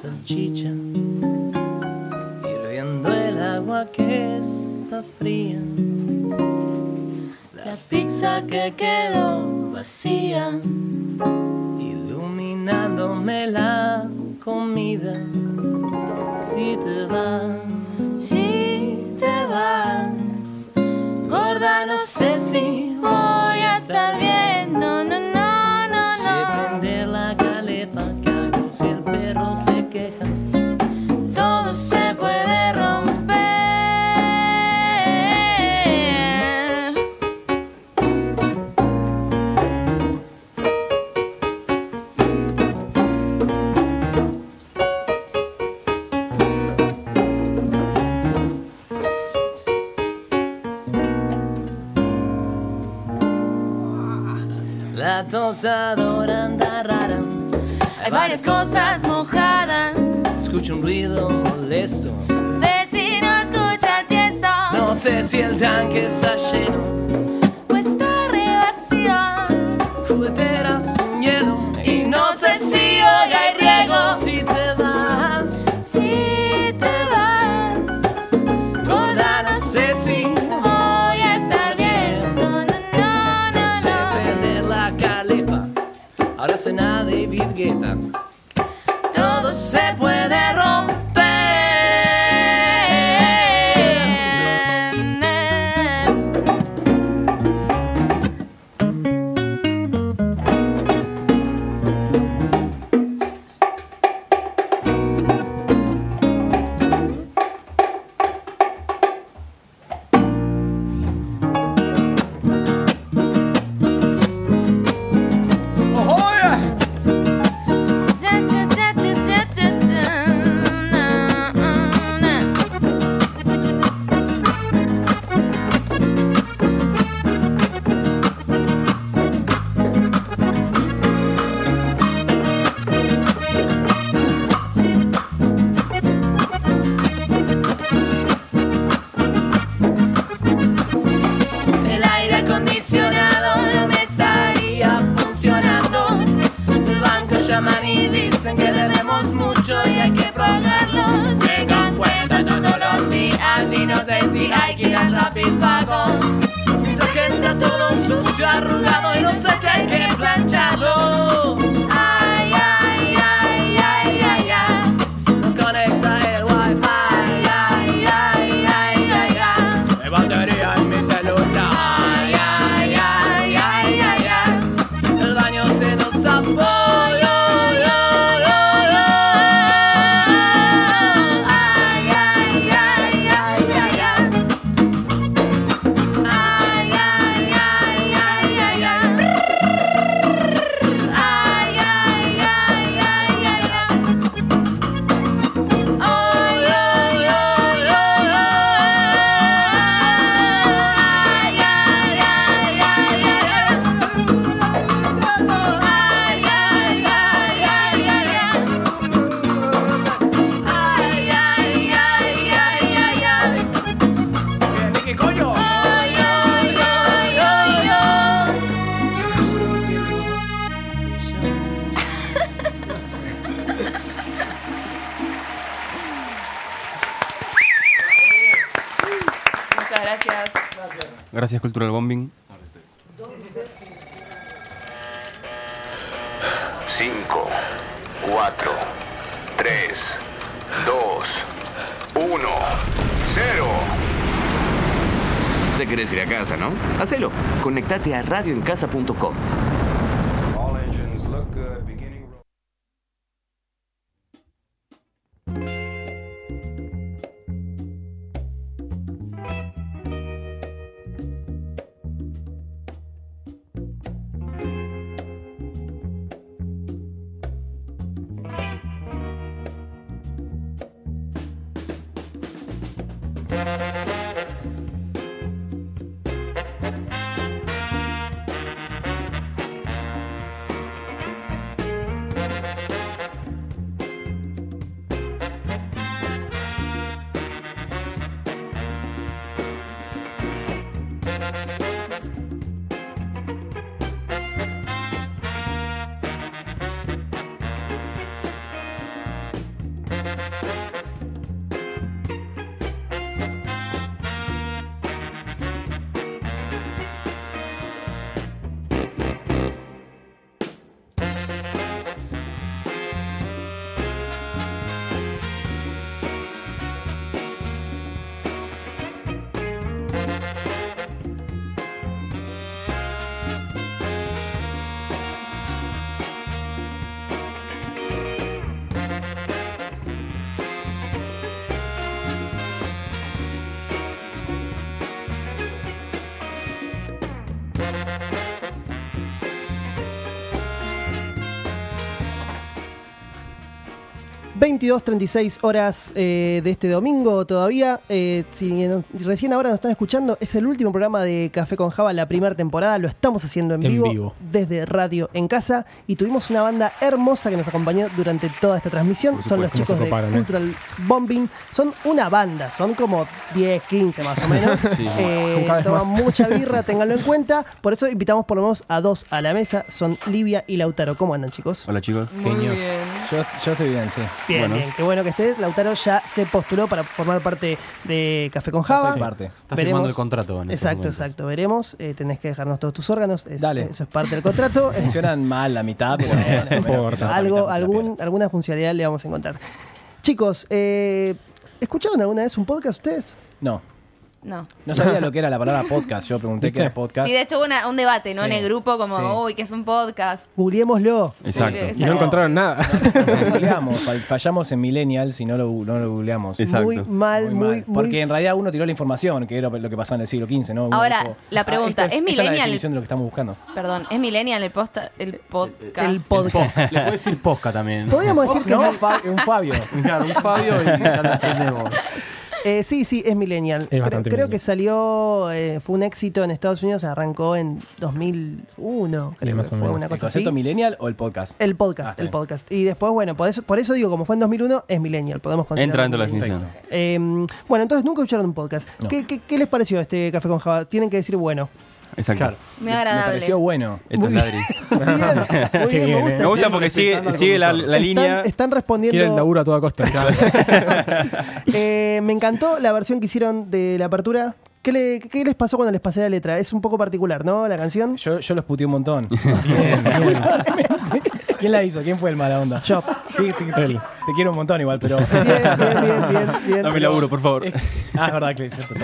Salchicha, hirviendo el agua que está fría.
La pizza que quedó vacía.
iluminándome la comida. Si te vas,
Si te vas, gorda, no sé si voy a estar bien.
Hay varias cosas mojadas.
Escucho un ruido molesto.
Vecino, escucha esto.
No sé si el tanque está lleno. Todo se puede
robar. te querés ir a casa, ¿no? Hacelo. Conectate a radioencasa.com.
22.36 horas eh, de este domingo todavía. Eh, si nos- recién ahora nos están escuchando, es el último programa de Café con Java, la primera temporada. Lo estamos haciendo en,
En
vivo,
vivo.
desde Radio en Casa. Y tuvimos una banda hermosa que nos acompañó durante toda esta transmisión. Son los chicos de
¿eh?
Cultural Bombing. Son una banda, son como 10, 15 más o menos. (laughs)
Sí.
Eh,
Son cada vez
toman
más.
mucha birra, (laughs) ténganlo en cuenta. Por eso invitamos por lo menos a dos a la mesa. Son Livia y Lautaro. ¿Cómo andan, chicos?
Hola chicos.
Muy bien.
Yo, yo estoy bien, sí.
Bien,
Bueno.
bien, qué bueno que estés. Lautaro ya se postuló para formar parte de Café con Java.
soy parte.
Está
Veremos.
firmando el contrato. En estos
Exacto, exacto. Veremos. Eh, tenés que dejarnos todos tus órganos. Es-
Dale.
Eso es parte del contrato. (laughs)
Funcionan mal la mitad, pero más o menos
importa.
algo, algún, alguna funcionalidad le vamos a encontrar. Chicos, eh, ¿escucharon alguna vez un podcast ustedes?
No,
No.
no sabía lo que era la palabra podcast. Yo pregunté qué era podcast.
Sí, de hecho hubo una- un debate, ¿no?
Sí.
En el grupo, como,
Sí.
uy, que es un podcast.
Googleémoslo.
Exacto.
Sí,
Y no encontraron nada.
Lo googleamos, fall- fallamos en Millennials y no lo, no lo googleamos.
Exacto.
Muy mal, muy,
Muy
muy.
mal. Porque en realidad uno tiró la información, que era lo que pasaba en el siglo XV, ¿no? Uno
Ahora, la pregunta,
esta
¿es
esta la
millennial?
definición de lo que estamos buscando.
Perdón, ¿es Millennial el, posta, el podcast?
El podcast.
Le puedes decir posca también.
Podríamos decir que.
No, Fa- un Fabio.
Claro, un Fabio y ya lo entendemos.
Eh, sí, sí, es Millennial. Creo,
bastante
creo
millennial.
que salió, eh, fue un éxito en Estados Unidos, arrancó en 2001, creo
más
que
o
fue
menos.
una
¿El
cosa así.
concepto millennial o el podcast?
El
Ah,
podcast,
está
el
bien.
podcast. Y después, bueno, por eso, por eso digo, como fue en 2001, es Millennial, podemos.
Entra dentro de la definición.
Eh, bueno, entonces nunca escucharon un podcast.
No.
¿Qué, qué, qué les pareció este Café con Java? Tienen que decir bueno.
Exacto.
Claro.
Muy
Me
agradable.
pareció bueno.
Esto es ladri.
Muy bien, muy bien, (laughs) me gusta.
Me gusta porque sigue, sigue la, la línea.
Están, están respondiendo.
Quiere el laburo a toda costa. (laughs)
Eh, me encantó la versión que hicieron de la apertura. ¿Qué, le- qué les pasó cuando les pasé la letra? Es un poco particular, ¿no? La canción.
Yo, yo los puteé un montón. (laughs) Bien, bien. ¿Quién la hizo? ¿Quién fue el mala onda?
Yo. (laughs)
Te, te- te-
Él.
te quiero un montón igual, pero...
Bien, bien, bien, bien, bien. (laughs)
Dame laburo, por favor.
Ah, es verdad cierto.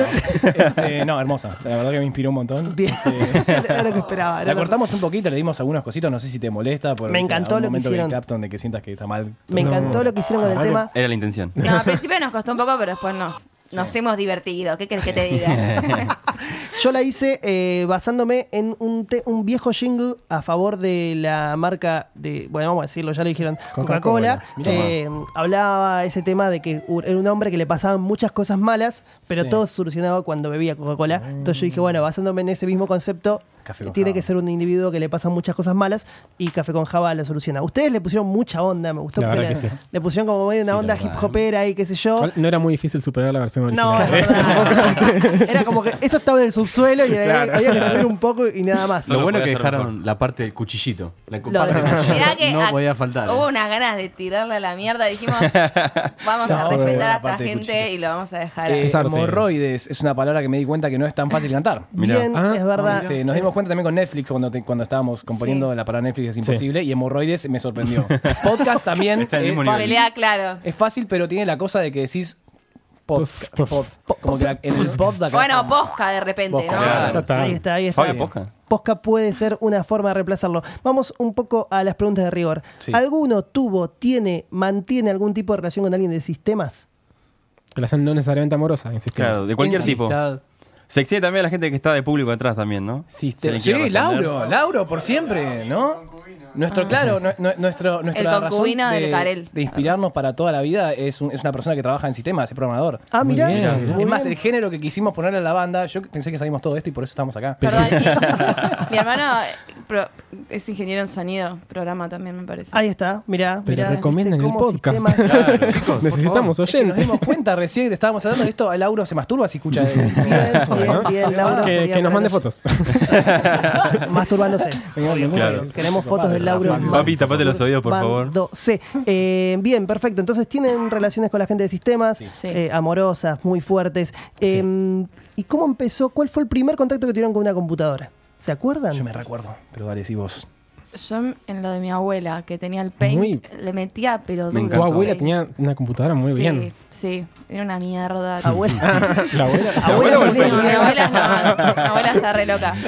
Este, no, hermosa. La verdad que me inspiró un montón.
Bien.
Este, (laughs)
Era lo que esperaba. era
la
lo-
cortamos un poquito, le dimos algunos cositos, no sé si te molesta. Por
Me encantó lo que hicieron.
Clapton de que sientas que está mal.
Me
No.
encantó lo que hicieron con el tema.
Era la intención.
No, al principio nos costó un poco, pero después nos, nos hemos divertido. ¿Qué querés que te diga? (laughs)
Yo la hice eh, basándome en un, te- un viejo jingle a favor de la marca de, bueno, vamos a decirlo, ya lo dijeron, Coca-Cola. Eh, hablaba ese tema de que era un hombre que le pasaban muchas cosas malas, pero
Sí.
todo se solucionaba cuando bebía Coca-Cola. Entonces yo dije, bueno, basándome en ese mismo concepto,
Café con
tiene
Java.
que ser un individuo que le pasan muchas cosas malas y Café con Java lo soluciona. Ustedes le pusieron mucha onda, me gustó
La
porque le,
que sí.
le pusieron como medio una
Sí, la
onda hip hopera y qué sé yo.
No era muy difícil superar la versión
No,
original.
es (laughs) verdad. Era como que eso estaba en el subsuelo y había- había que subir un poco y nada más.
No
Lo
lo
bueno es que dejaron la parte del cuchillito. La parte del
de-
cuchillo
Mirá que
no podía faltar.
Hubo unas ganas de tirarle a la mierda. Dijimos, (laughs) vamos
No,
a respetar
la
a esta gente y lo vamos a dejar
Eh,
ahí.
Es
hemorroides es una palabra que me di cuenta que no es tan fácil cantar.
Bien,
Ah,
es verdad.
Este, nos dimos cuenta también con Netflix cuando, te- cuando estábamos componiendo la palabra Netflix es imposible y hemorroides me sorprendió. (laughs) Podcast también
Está
es fácil,
Pelea, claro.
es fácil, pero tiene la cosa de que decís pod,
Puf, puf.
pod, como que la- en el pod da
Bueno, posca de repente,
Posca,
¿no?
claro.
Ya está.
Ahí está, ahí está.
Posca.
Posca puede ser una forma de reemplazarlo. Vamos un poco a las preguntas de rigor.
Sí.
¿Alguno tuvo, tiene, mantiene algún tipo de relación con alguien de sistemas?
Relación no necesariamente amorosa, insistimos.
Claro, de cualquier tipo. Se extiende también a la gente que está de público atrás también, ¿no?
Sí,
Se le
sí. Lauro, Lauro por siempre, ¿no? Nuestro, claro, nu- nu- nuestro, nuestra
El
razón
del
de,
Carel.
de inspirarnos para toda la vida es, un- es una persona que trabaja en sistemas, es programador.
Ah, mira.
bien.
es más, el género que quisimos ponerle a la banda, yo pensé que sabíamos todo esto y por eso estamos acá.
Perdón, (laughs) mi, mi hermano eh, pro- es ingeniero en sonido, programa también, me parece.
Ahí está, mirá.
Pero
mirá,
recomienden
¿viste
el podcast.
sistemas- (laughs)
Necesitamos
Es que nos
oyentes.
dimos cuenta recién que estábamos hablando de esto, el Lauro se masturba si escucha. (laughs)
Bien, bien, bien. Lauro
que, nos mande fotos. (laughs)
Masturbándose. Obvio,
Claro.
obvio. Queremos fotos del Lauro.
Papi, tapate los oídos, por favor.
Sí. Eh, bien, perfecto. Entonces tienen relaciones con la gente de sistemas,
Sí.
eh, amorosas, muy fuertes. Eh, ¿Y cómo empezó? ¿Cuál fue el primer contacto que tuvieron con una computadora? ¿Se acuerdan?
Yo me recuerdo, pero dale, sí vos.
Yo en lo de mi abuela, que tenía el paint,
Muy-
le metía, pero
Me
duro.
Tu abuela tenía una computadora muy
sí,
bien.
Sí, era una mierda.
Abuela. (laughs)
La abuela. (laughs)
Abuela
o el
tenía-
No, mi abuela, no, mi abuela está re loca. (laughs)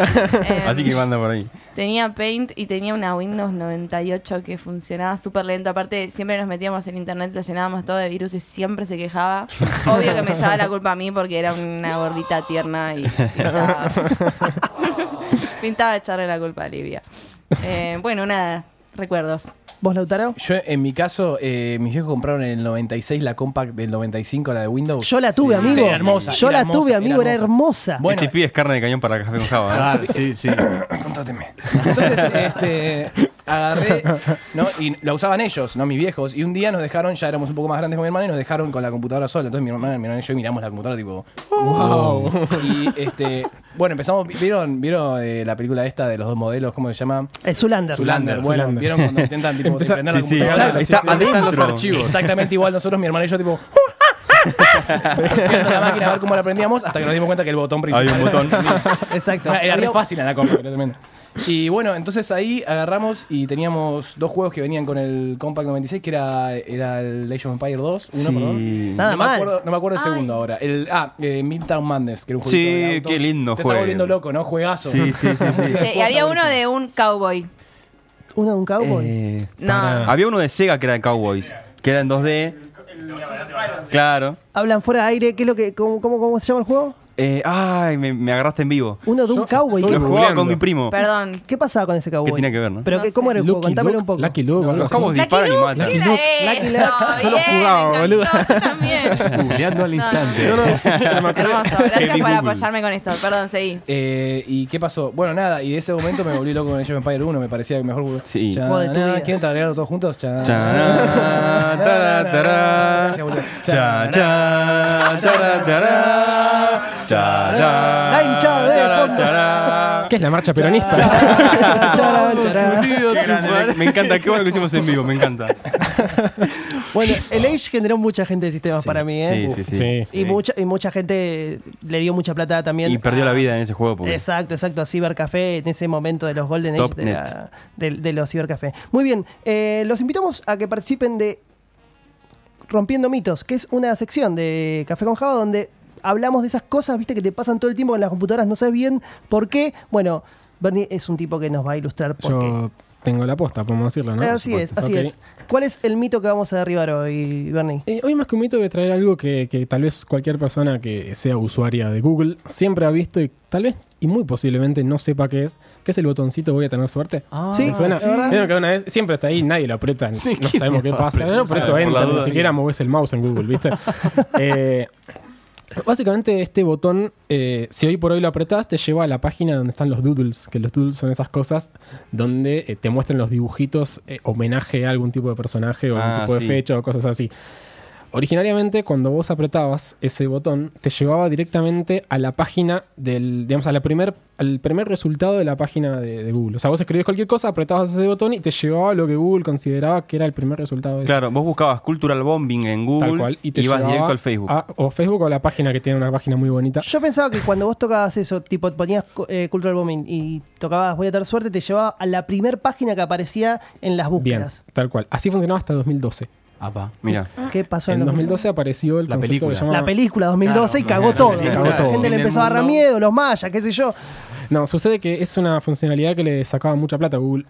Eh,
Así que manda por ahí.
Tenía Paint y tenía una Windows 98 que funcionaba súper lento. Aparte, siempre nos metíamos en internet, lo llenábamos todo de virus y siempre se quejaba. Obvio que me echaba la culpa a mí porque era una gordita tierna y pintaba, pintaba echarle la culpa a Livia. Eh, bueno, nada, recuerdos.
¿Vos, Lautaro?
Yo, en mi caso, eh, mis viejos compraron en el 96 la compact del 95, la de Windows.
Yo la tuve,
Sí.
amigo.
Sí, era hermosa.
Yo
era
la
hermosa,
tuve, amigo, era hermosa.
Bueno,
Este pibe es carne de cañón para café con Java. ¿eh?
Claro, sí, sí.
Contráteme. (laughs) Entonces, este, agarré, (laughs) ¿no? Y la usaban ellos, ¿no? Mis viejos. Y un día nos dejaron, ya éramos un poco más grandes con mi hermana, y nos dejaron con la computadora sola. Entonces mi hermana, mi hermana y yo miramos la computadora tipo.
Wow.
Y este. Bueno, empezamos. ¿Vieron, vieron eh, la película esta de los dos modelos? ¿Cómo se llama?
El Zulander.
Zulander. Bueno,
Zulander.
¿vieron cuando intentan tipo (laughs) prender la
Sí, sí,
computadora?
está
Sí.
Están los archivos.
Exactamente igual nosotros, mi hermana y yo, tipo. (laughs) la máquina a ver cómo la prendíamos hasta que nos dimos cuenta que el botón principal.
Había un botón.
Exacto.
Era re fácil en la compra. Y bueno, entonces ahí agarramos y teníamos dos juegos que venían con el Compact 96, que era, era el Age of Empire 2, uno,
Sí.
perdón.
Nada
no,
mal.
Me acuerdo, no me acuerdo el
Ay.
segundo ahora. El, ah, eh, Midtown Madness, que era un juego
Sí,
de autos.
qué lindo
Te
juego.
está volviendo loco, ¿no? Juegazo.
Sí, sí, sí, sí. (laughs)
Sí, y había uno de un cowboy.
¿Uno de un cowboy?
Eh,
No.
había uno de Sega que era de Cowboys, que era en 2D. Claro.
Hablan fuera de aire. ¿Qué es lo que, cómo, cómo, cómo se llama el juego?
Eh, ay, me, me agarraste en vivo.
Uno de un
Yo
cowboy.
estoy
¿Qué,
Lo jugaba con mi primo.
Perdón.
qué pasaba con ese cowboy?
¿Qué tiene que ver, no?
¿Pero
No
cómo era el juego? Contámelo un poco.
Lucky Luke, algo
Los cabos disparan y matan.
Lucky Luke.
Lucky
Eso,
Luke. (laughs)
Yo lo jugaba, boludo.
también. (laughs)
Googleando al instante.
No, no, (laughs)
Hermoso, gracias por apoyarme con esto. Perdón, seguí.
Eh, ¿Y qué pasó? Bueno, nada, y de ese momento me volví loco con Age of Empire 1, me parecía que mejor.
Sí.
Juego de tu
na-
vida.
¿Quieren tararearlo todos juntos? Gracias, boludo.
La hinchada de fondo. (laughs)
¿Qué es la marcha peronista?
Me, encanta, qué bueno que hicimos en vivo, me encanta. (laughs)
Bueno, el Age generó mucha gente de sistemas para mí, ¿eh?
Sí, sí, sí.
Sí.
Y, mucha, y mucha gente le dio mucha plata también.
Y perdió
a-
la vida en ese juego. Porque
Exacto, exacto, a Cybercafé en ese momento de los Golden Age de,
net.
la- de- de los Cybercafé. Muy bien, eh, los invitamos a que participen de Rompiendo Mitos, que es una sección de Café con Java donde hablamos de esas cosas, viste, que te pasan todo el tiempo en las computadoras, no sabes bien por qué. Bueno, Bernie es un tipo que nos va a ilustrar por qué.
Yo tengo la posta, podemos decirlo, ¿no?
así es, así es. ¿Cuál es el mito que vamos a derribar hoy, Bernie?
Eh, hoy más que un mito voy a traer algo que, que tal vez cualquier persona que sea usuaria de Google siempre ha visto y tal vez y muy posiblemente no sepa qué es, que es el botoncito voy a tener suerte.
sí,
¿Te suena? que una vez siempre está ahí, nadie lo aprieta, no sabemos (laughs) qué pasa. Aprieto
Por la
enter, ni siquiera moves el mouse en Google, ¿viste? (laughs) Eh, básicamente este botón, eh, si hoy por hoy lo apretás, te lleva a la página donde están los doodles, que los doodles son esas cosas donde eh, te muestran los dibujitos, eh, homenaje a algún tipo de personaje o
Ah,
algún tipo de fecha o cosas así. Originariamente, cuando vos apretabas ese botón, te llevaba directamente a la página del, digamos, a la primer, al primer resultado de la página de, de Google. O sea, vos escribías cualquier cosa, apretabas ese botón y te llevaba a lo que Google consideraba que era el primer resultado de eso.
Claro, vos buscabas Cultural Bombing en Google
Tal cual. Y te
ibas
llevaba
directo al Facebook.
a- o Facebook o la página que tiene una página muy bonita.
Yo pensaba que cuando vos tocabas eso, tipo ponías eh, Cultural Bombing y tocabas Voy a tener suerte, te llevaba a la primer página que aparecía en las
Bien,
búsquedas.
tal cual. Así funcionaba hasta 2012.
Apa.
Mira,
¿Qué pasó en,
En 2012 apareció el
La
concepto
película.
que se llama...
La película 2012 y cagó todo.
película.
La
todo.
gente le empezó a agarrar
mundo-
miedo, los mayas, qué sé yo.
No, sucede que es una funcionalidad que le sacaba mucha plata a Google.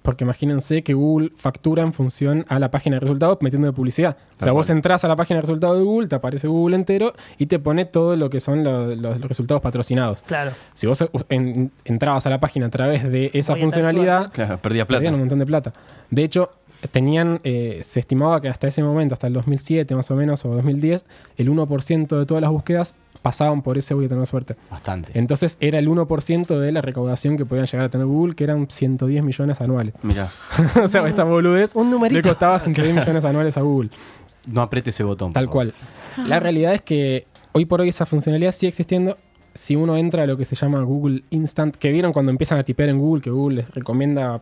Porque imagínense que Google factura en función a la página de resultados metiendo de publicidad. o sea, vos entras a la página de resultados de Google, te aparece Google entero y te pone todo lo que son lo- los, los resultados patrocinados.
Claro.
Si vos en- entrabas a la página a través de esa funcionalidad,
claro, perdía plata.
perdían un montón de plata. De hecho, tenían, eh, se estimaba que hasta ese momento, hasta el 2007 más o menos, o 2010, el 1% de todas las búsquedas pasaban por ese voy a tener suerte.
Bastante.
Entonces era el 1% de la recaudación que podían llegar a tener Google, que eran 110 millones anuales.
Mira, (laughs)
o sea, esa boludez
Un numerito.
le costaba 110 millones anuales a Google.
No apriete ese botón.
Tal cual. La realidad es que hoy por hoy esa funcionalidad sigue existiendo. Si uno entra a lo que se llama Google Instant, que vieron cuando empiezan a tipear en Google, que Google les recomienda.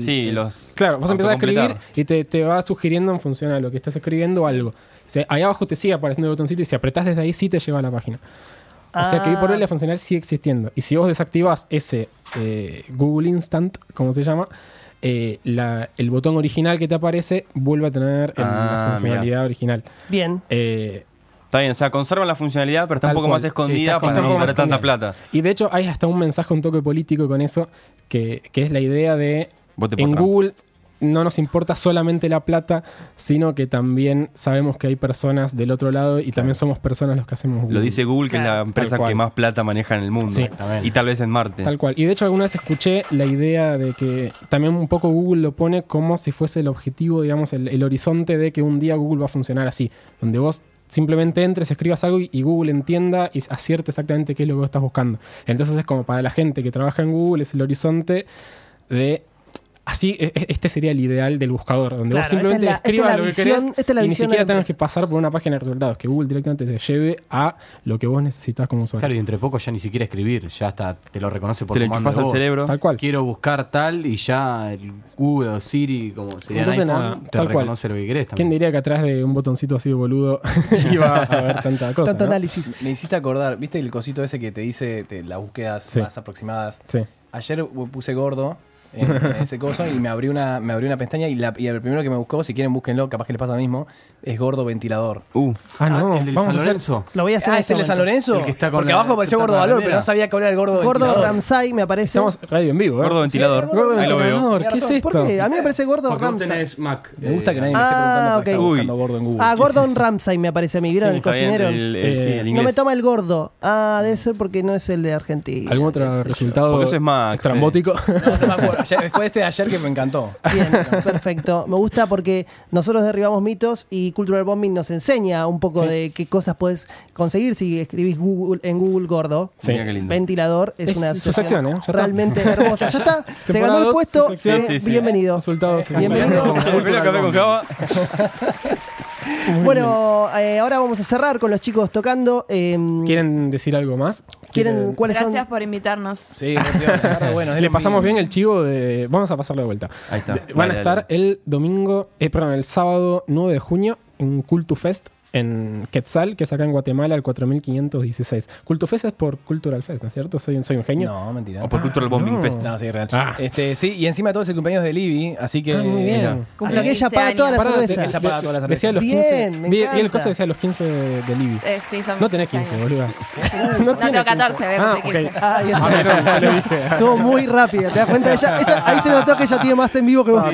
Sí, los.
Claro, vos empezás a escribir y te, te va sugiriendo en función a lo que estás escribiendo algo. O sea, ahí abajo te sigue apareciendo el botoncito y si apretás desde ahí sí te lleva a la página. O sea que por hoy la funcionalidad sigue existiendo. Y si vos desactivas ese eh, Google Instant, como se llama, eh, la- el botón original que te aparece vuelve a tener el-
Ah,
la funcionalidad original.
Bien.
Eh,
Está bien, o sea, conserva la funcionalidad, pero está un poco
cual.
más
Sí,
escondida
está
para no perder tanta plata.
y de hecho hay hasta un mensaje, un toque político con eso, que, que es la idea de
Vote por
en
Trump.
Google, no nos importa solamente la plata, sino que también sabemos que hay personas del otro lado y también somos personas los que hacemos Google.
Lo dice Google, que es la empresa que más plata maneja en el mundo.
Sí.
y tal vez en Marte.
Tal cual. Y de hecho alguna vez escuché la idea de que también un poco Google lo pone como si fuese el objetivo, digamos, el, el horizonte de que un día Google va a funcionar así, donde vos simplemente entres, escribas algo y, y Google entienda y acierte exactamente qué es lo que vos estás buscando. Entonces es como para la gente que trabaja en Google, es el horizonte de... Así, e- e- este sería el ideal del buscador, donde
Claro,
vos simplemente
esta es la- esta es
escribas lo que querés
esta es la
y ni siquiera tengas que pasar por una página de resultados, que Google directamente te lleve a lo que vos necesitas como usuario.
Claro, y entre poco ya ni siquiera escribir, ya hasta te lo reconoce por
Te lo
comando de
al
voz.
cerebro.
Tal cual.
Quiero buscar tal y ya el Google o Siri, como sería en
Entonces,
iPhone,
nada,
te
tal cual.
reconoce lo que querés
¿Quién
también.
diría que atrás de un botoncito así de boludo (laughs) iba a haber tanta cosa?
Tanto
¿no?
análisis.
Me hiciste acordar, ¿viste el cosito ese que te dice te- las búsquedas
Sí.
más aproximadas?
Sí.
Ayer puse gordo en, en ese coso y me abrió una, me abrió una pestaña y, la, y el primero que me buscó, si quieren búsquenlo, capaz que les pasa lo mismo, es gordo ventilador.
Uh,
Ah, no,
el del
vamos
San
a hacer...
Lorenzo.
Lo voy a hacer
Ah,
en
¿es el de
este
San
momento.
Lorenzo?
El que está con
Porque
la-
abajo apareció
está
gordo
con la
valor,
remera.
pero no sabía cuál era el gordo,
Gordo
ventilador.
Ramsay me aparece.
Estamos radio en vivo, ¿eh?
gordo ventilador.
Gordo
Ahí lo veo.
ventilador, ¿qué es esto?
¿Por qué? A mí me parece Gordo
Porque vos
Ramsay.
tenés Mac.
Me gusta que
eh,
nadie me esté
Ah,
preguntando
ok.
Uy.
buscando gordo en Google.
Ah, Gordon Ramsay me aparece a mí, ¿vieron?
Sí,
el
Está bien,
cocinero.
el- el- sí,
Eh,
no
inglés.
me toma el gordo. Ah, debe ser porque no es el de Argentina.
¿Algún otro
qué sé yo.
resultado
Porque eso es Mac,
estrambótico?
No, no me acuerdo. Ayer- fue este de ayer que me encantó.
Bien, (laughs) perfecto. Me gusta porque nosotros derribamos mitos y Cultural Bombing nos enseña un poco
Sí.
de qué cosas puedes conseguir si escribís Google, en Google gordo.
Sí.
Mira qué lindo.
Ventilador es,
Es
una
su sección, ¿eh?
Realmente hermosa. Ya está, (laughs) se ganó el puesto.
su sección.
Sí, sí, sí.
Bienvenido.
Resultados.
Bienvenido. (laughs)
Con Java.
Bueno, eh, ahora vamos a cerrar con los chicos tocando. eh,
¿Quieren decir algo más?
¿quieren- ¿Cuáles
Gracias
son?
por invitarnos.
Sí, (laughs) bueno,
Le pasamos bien el chivo de... Vamos a pasarlo de vuelta.
Ahí está.
Van a estar
dale.
el domingo, eh, perdón, el sábado 9 de junio en Cultufest en Quetzal, que es acá en Guatemala, el 4516. Cultufest es por Cultural Fest, ¿no es cierto? Soy un, soy un genio.
No, mentira.
O por Cultural Bombing
no.
Fest.
No, sí, real.
Ah.
Este, sí, y encima todo es el cumpleaños de Libby, así que.
Ah, muy bien.
Mira.
Así que ella
15
paga toda la
Pará,
cerveza.
de-
Ella paga toda la cerveza.
Decía los
Bien,
15.
me
vi, vi el coso decía los 15 de, de Libby.
Eh, sí, son
No tenés
15
15,
años.
boludo.
No tengo 14, voy a
Ah,
cumplir
ok.
15.
Ah, ahí está.
Ah.
Estuvo muy rápido, ¿te das cuenta? Ella, ella- ahí se notó que ella tiene más en vivo que vos.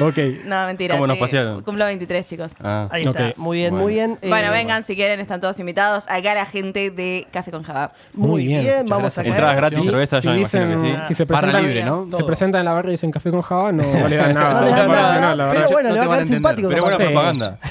Ok.
No, mentira.
¿Cómo nos
que
pasearon?
Cumplo 23, chicos.
Ah.
Ahí está, muy bien,
Bueno.
muy bien.
Bueno,
Eh,
vengan si quieren, están todos invitados. Acá la gente de Café con Java.
Muy
bien,
vamos a.
Entradas gratis,
Si-
cerveza,
si
yo me imagino
dicen,
que sí.
si se
Barra
presentan,
libre, ¿no?
se presentan en la barra y dicen café con Java, no, (laughs) no le dan nada.
No le dan
No,
nada, pero bueno,
no
le va a quedar simpático.
Pero buena propaganda. (laughs)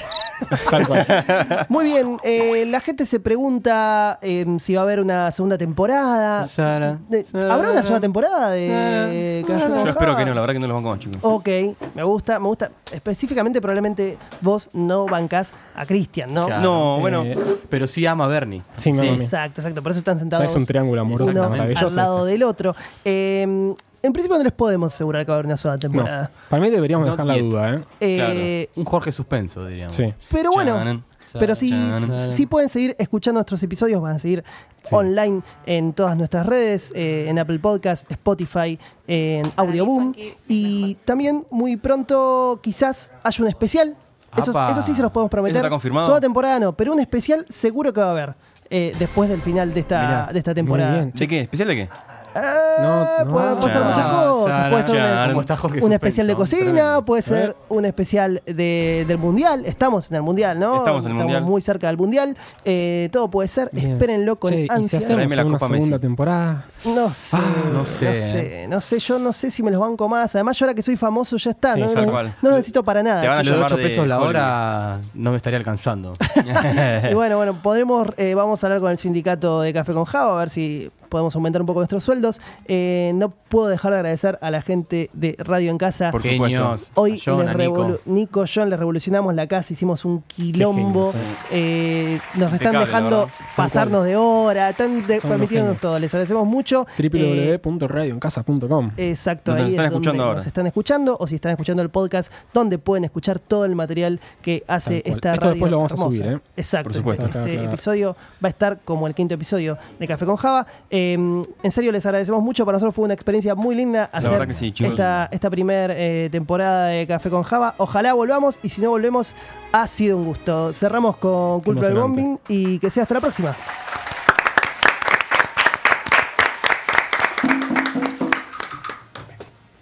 Tal cual. (laughs)
Muy bien, eh, la gente se pregunta eh, si va a haber una segunda temporada.
Sara,
De-
Sara,
¿Habrá una segunda temporada de Café con
Yo espero
Java?
que no, la verdad que no los banco más, chicos.
Ok, me gusta, me gusta. Específicamente, probablemente vos no bancás a Cristian, ¿no?
Claro.
No, bueno.
Eh,
Pero sí ama a Bernie.
sí, me
Sí.
Exacto, exacto. Por eso están
O sea,
sentados
es un triángulo amoroso
uno
maravilloso.
al lado del otro. Eh, en principio no les podemos asegurar que va a haber una sola
No,
temporada.
para mí deberíamos
Not
dejar la
yet.
duda, ¿eh?
Eh,
Un Jorge suspenso, diríamos.
Sí.
Pero bueno,
Chanan.
pero
Chanan.
sí pueden seguir escuchando nuestros episodios, van a seguir online en todas nuestras redes, eh, en Apple Podcast, Spotify, en Audioboom. Y también muy pronto quizás haya un especial. Eso,
Apa.
eso sí se los podemos prometer.
¿Eso está confirmado?
Segunda temporada no, pero un especial seguro que va a haber eh, después del final de esta,
Mirá,
de esta temporada.
bien.
¿De qué? ¿Especial de qué?
Ah,
No, no.
puede pasar muchas cosas. Puede ser
chan.
una-
¿Cómo está Jorge
un especial de cocina,
Tremendo.
puede ser un especial de- del mundial. Estamos en el mundial, ¿no?
Estamos en el mundial.
muy cerca del mundial. Eh, todo puede ser.
Bien.
Espérenlo con
Che, ¿Y si
ansias.
Tráeme la
una
Copa
segunda
Messi.
temporada?
No sé,
Ah,
no
no
sé,
sé.
no sé, Yo no sé si me los banco más. Además, yo ahora que soy famoso ya está.
Sí,
no, no- no lo necesito para nada.
Te van a
de
llamar
8
de
pesos la hora no me estaría alcanzando. (laughs)
Y bueno, bueno, podremos, eh, vamos a hablar con el sindicato de Café con Java, a ver si podemos aumentar un poco nuestros sueldos. Eh, no puedo dejar de agradecer a la gente de Radio en Casa.
Por
Genios.
Hoy
John,
les
Nico.
Nico, John, les revolucionamos la casa, hicimos un quilombo.
genios,
Eh, nos están
Impecable,
dejando pasarnos de hora, están de- permitiéndonos todo. Les agradecemos mucho. Eh,
www.radioencasa.com
Exacto,
Donde
ahí
nos están
es donde
escuchando ahora.
nos están escuchando o si están escuchando el podcast, donde pueden escuchar todo el material que hace esta
Esto
radio
después lo vamos a subir, ¿eh?
Exacto,
Por supuesto.
este, este episodio va a estar como el quinto episodio de Café con Java. Eh, en serio, les agradecemos mucho. Para nosotros fue una experiencia muy linda hacer
sí,
esta, esta primera temporada de Café con Java. Ojalá volvamos y si no volvemos, ha sido un gusto. Cerramos con Cultural. Bombing y que sea hasta la próxima.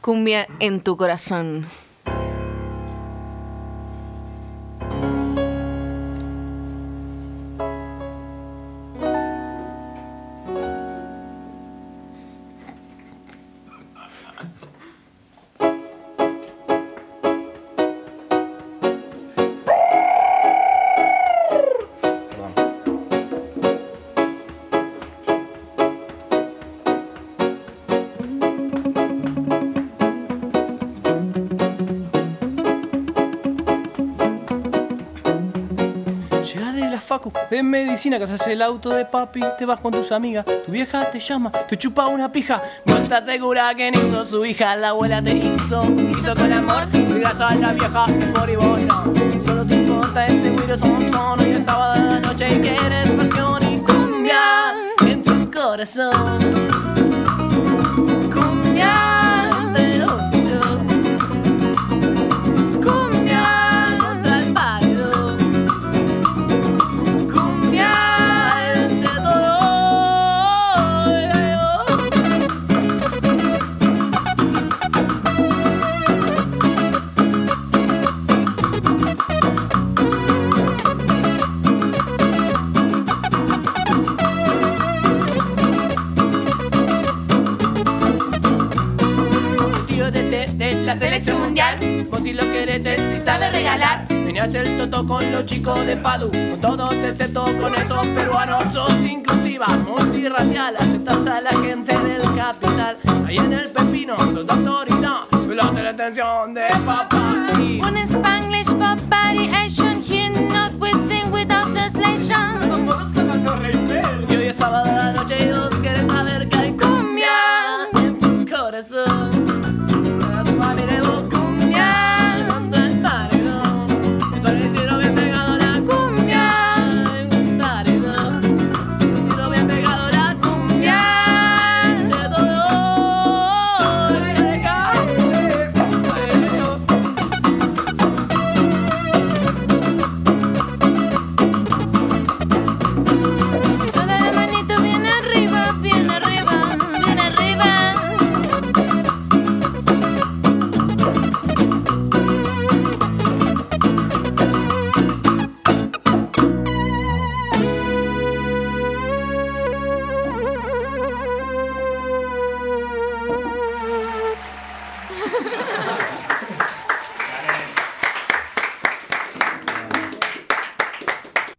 cumbia en tu corazón.
De medicina, haces el auto de papi, te vas con tus amigas, tu vieja te llama, te chupa una pija, no estás segura que no hizo su hija, la abuela te hizo, hizo con amor, miras a la vieja moribunda, y solo te importa ese güiro son son, hoy es sábado de la noche y quieres pasión y cumbia en tu corazón. regalar. Vine a hacer toto con los chicos de Padu, con todos excepto con esos peruanos. Sos inclusiva, multirracial, aceptas a la gente del capital. Ahí en el pepino, sos de autoridad, la detención de papá. On
Spanglish for body action, here not we sing without translation.
Y hoy es sábado de la noche y
dos queremos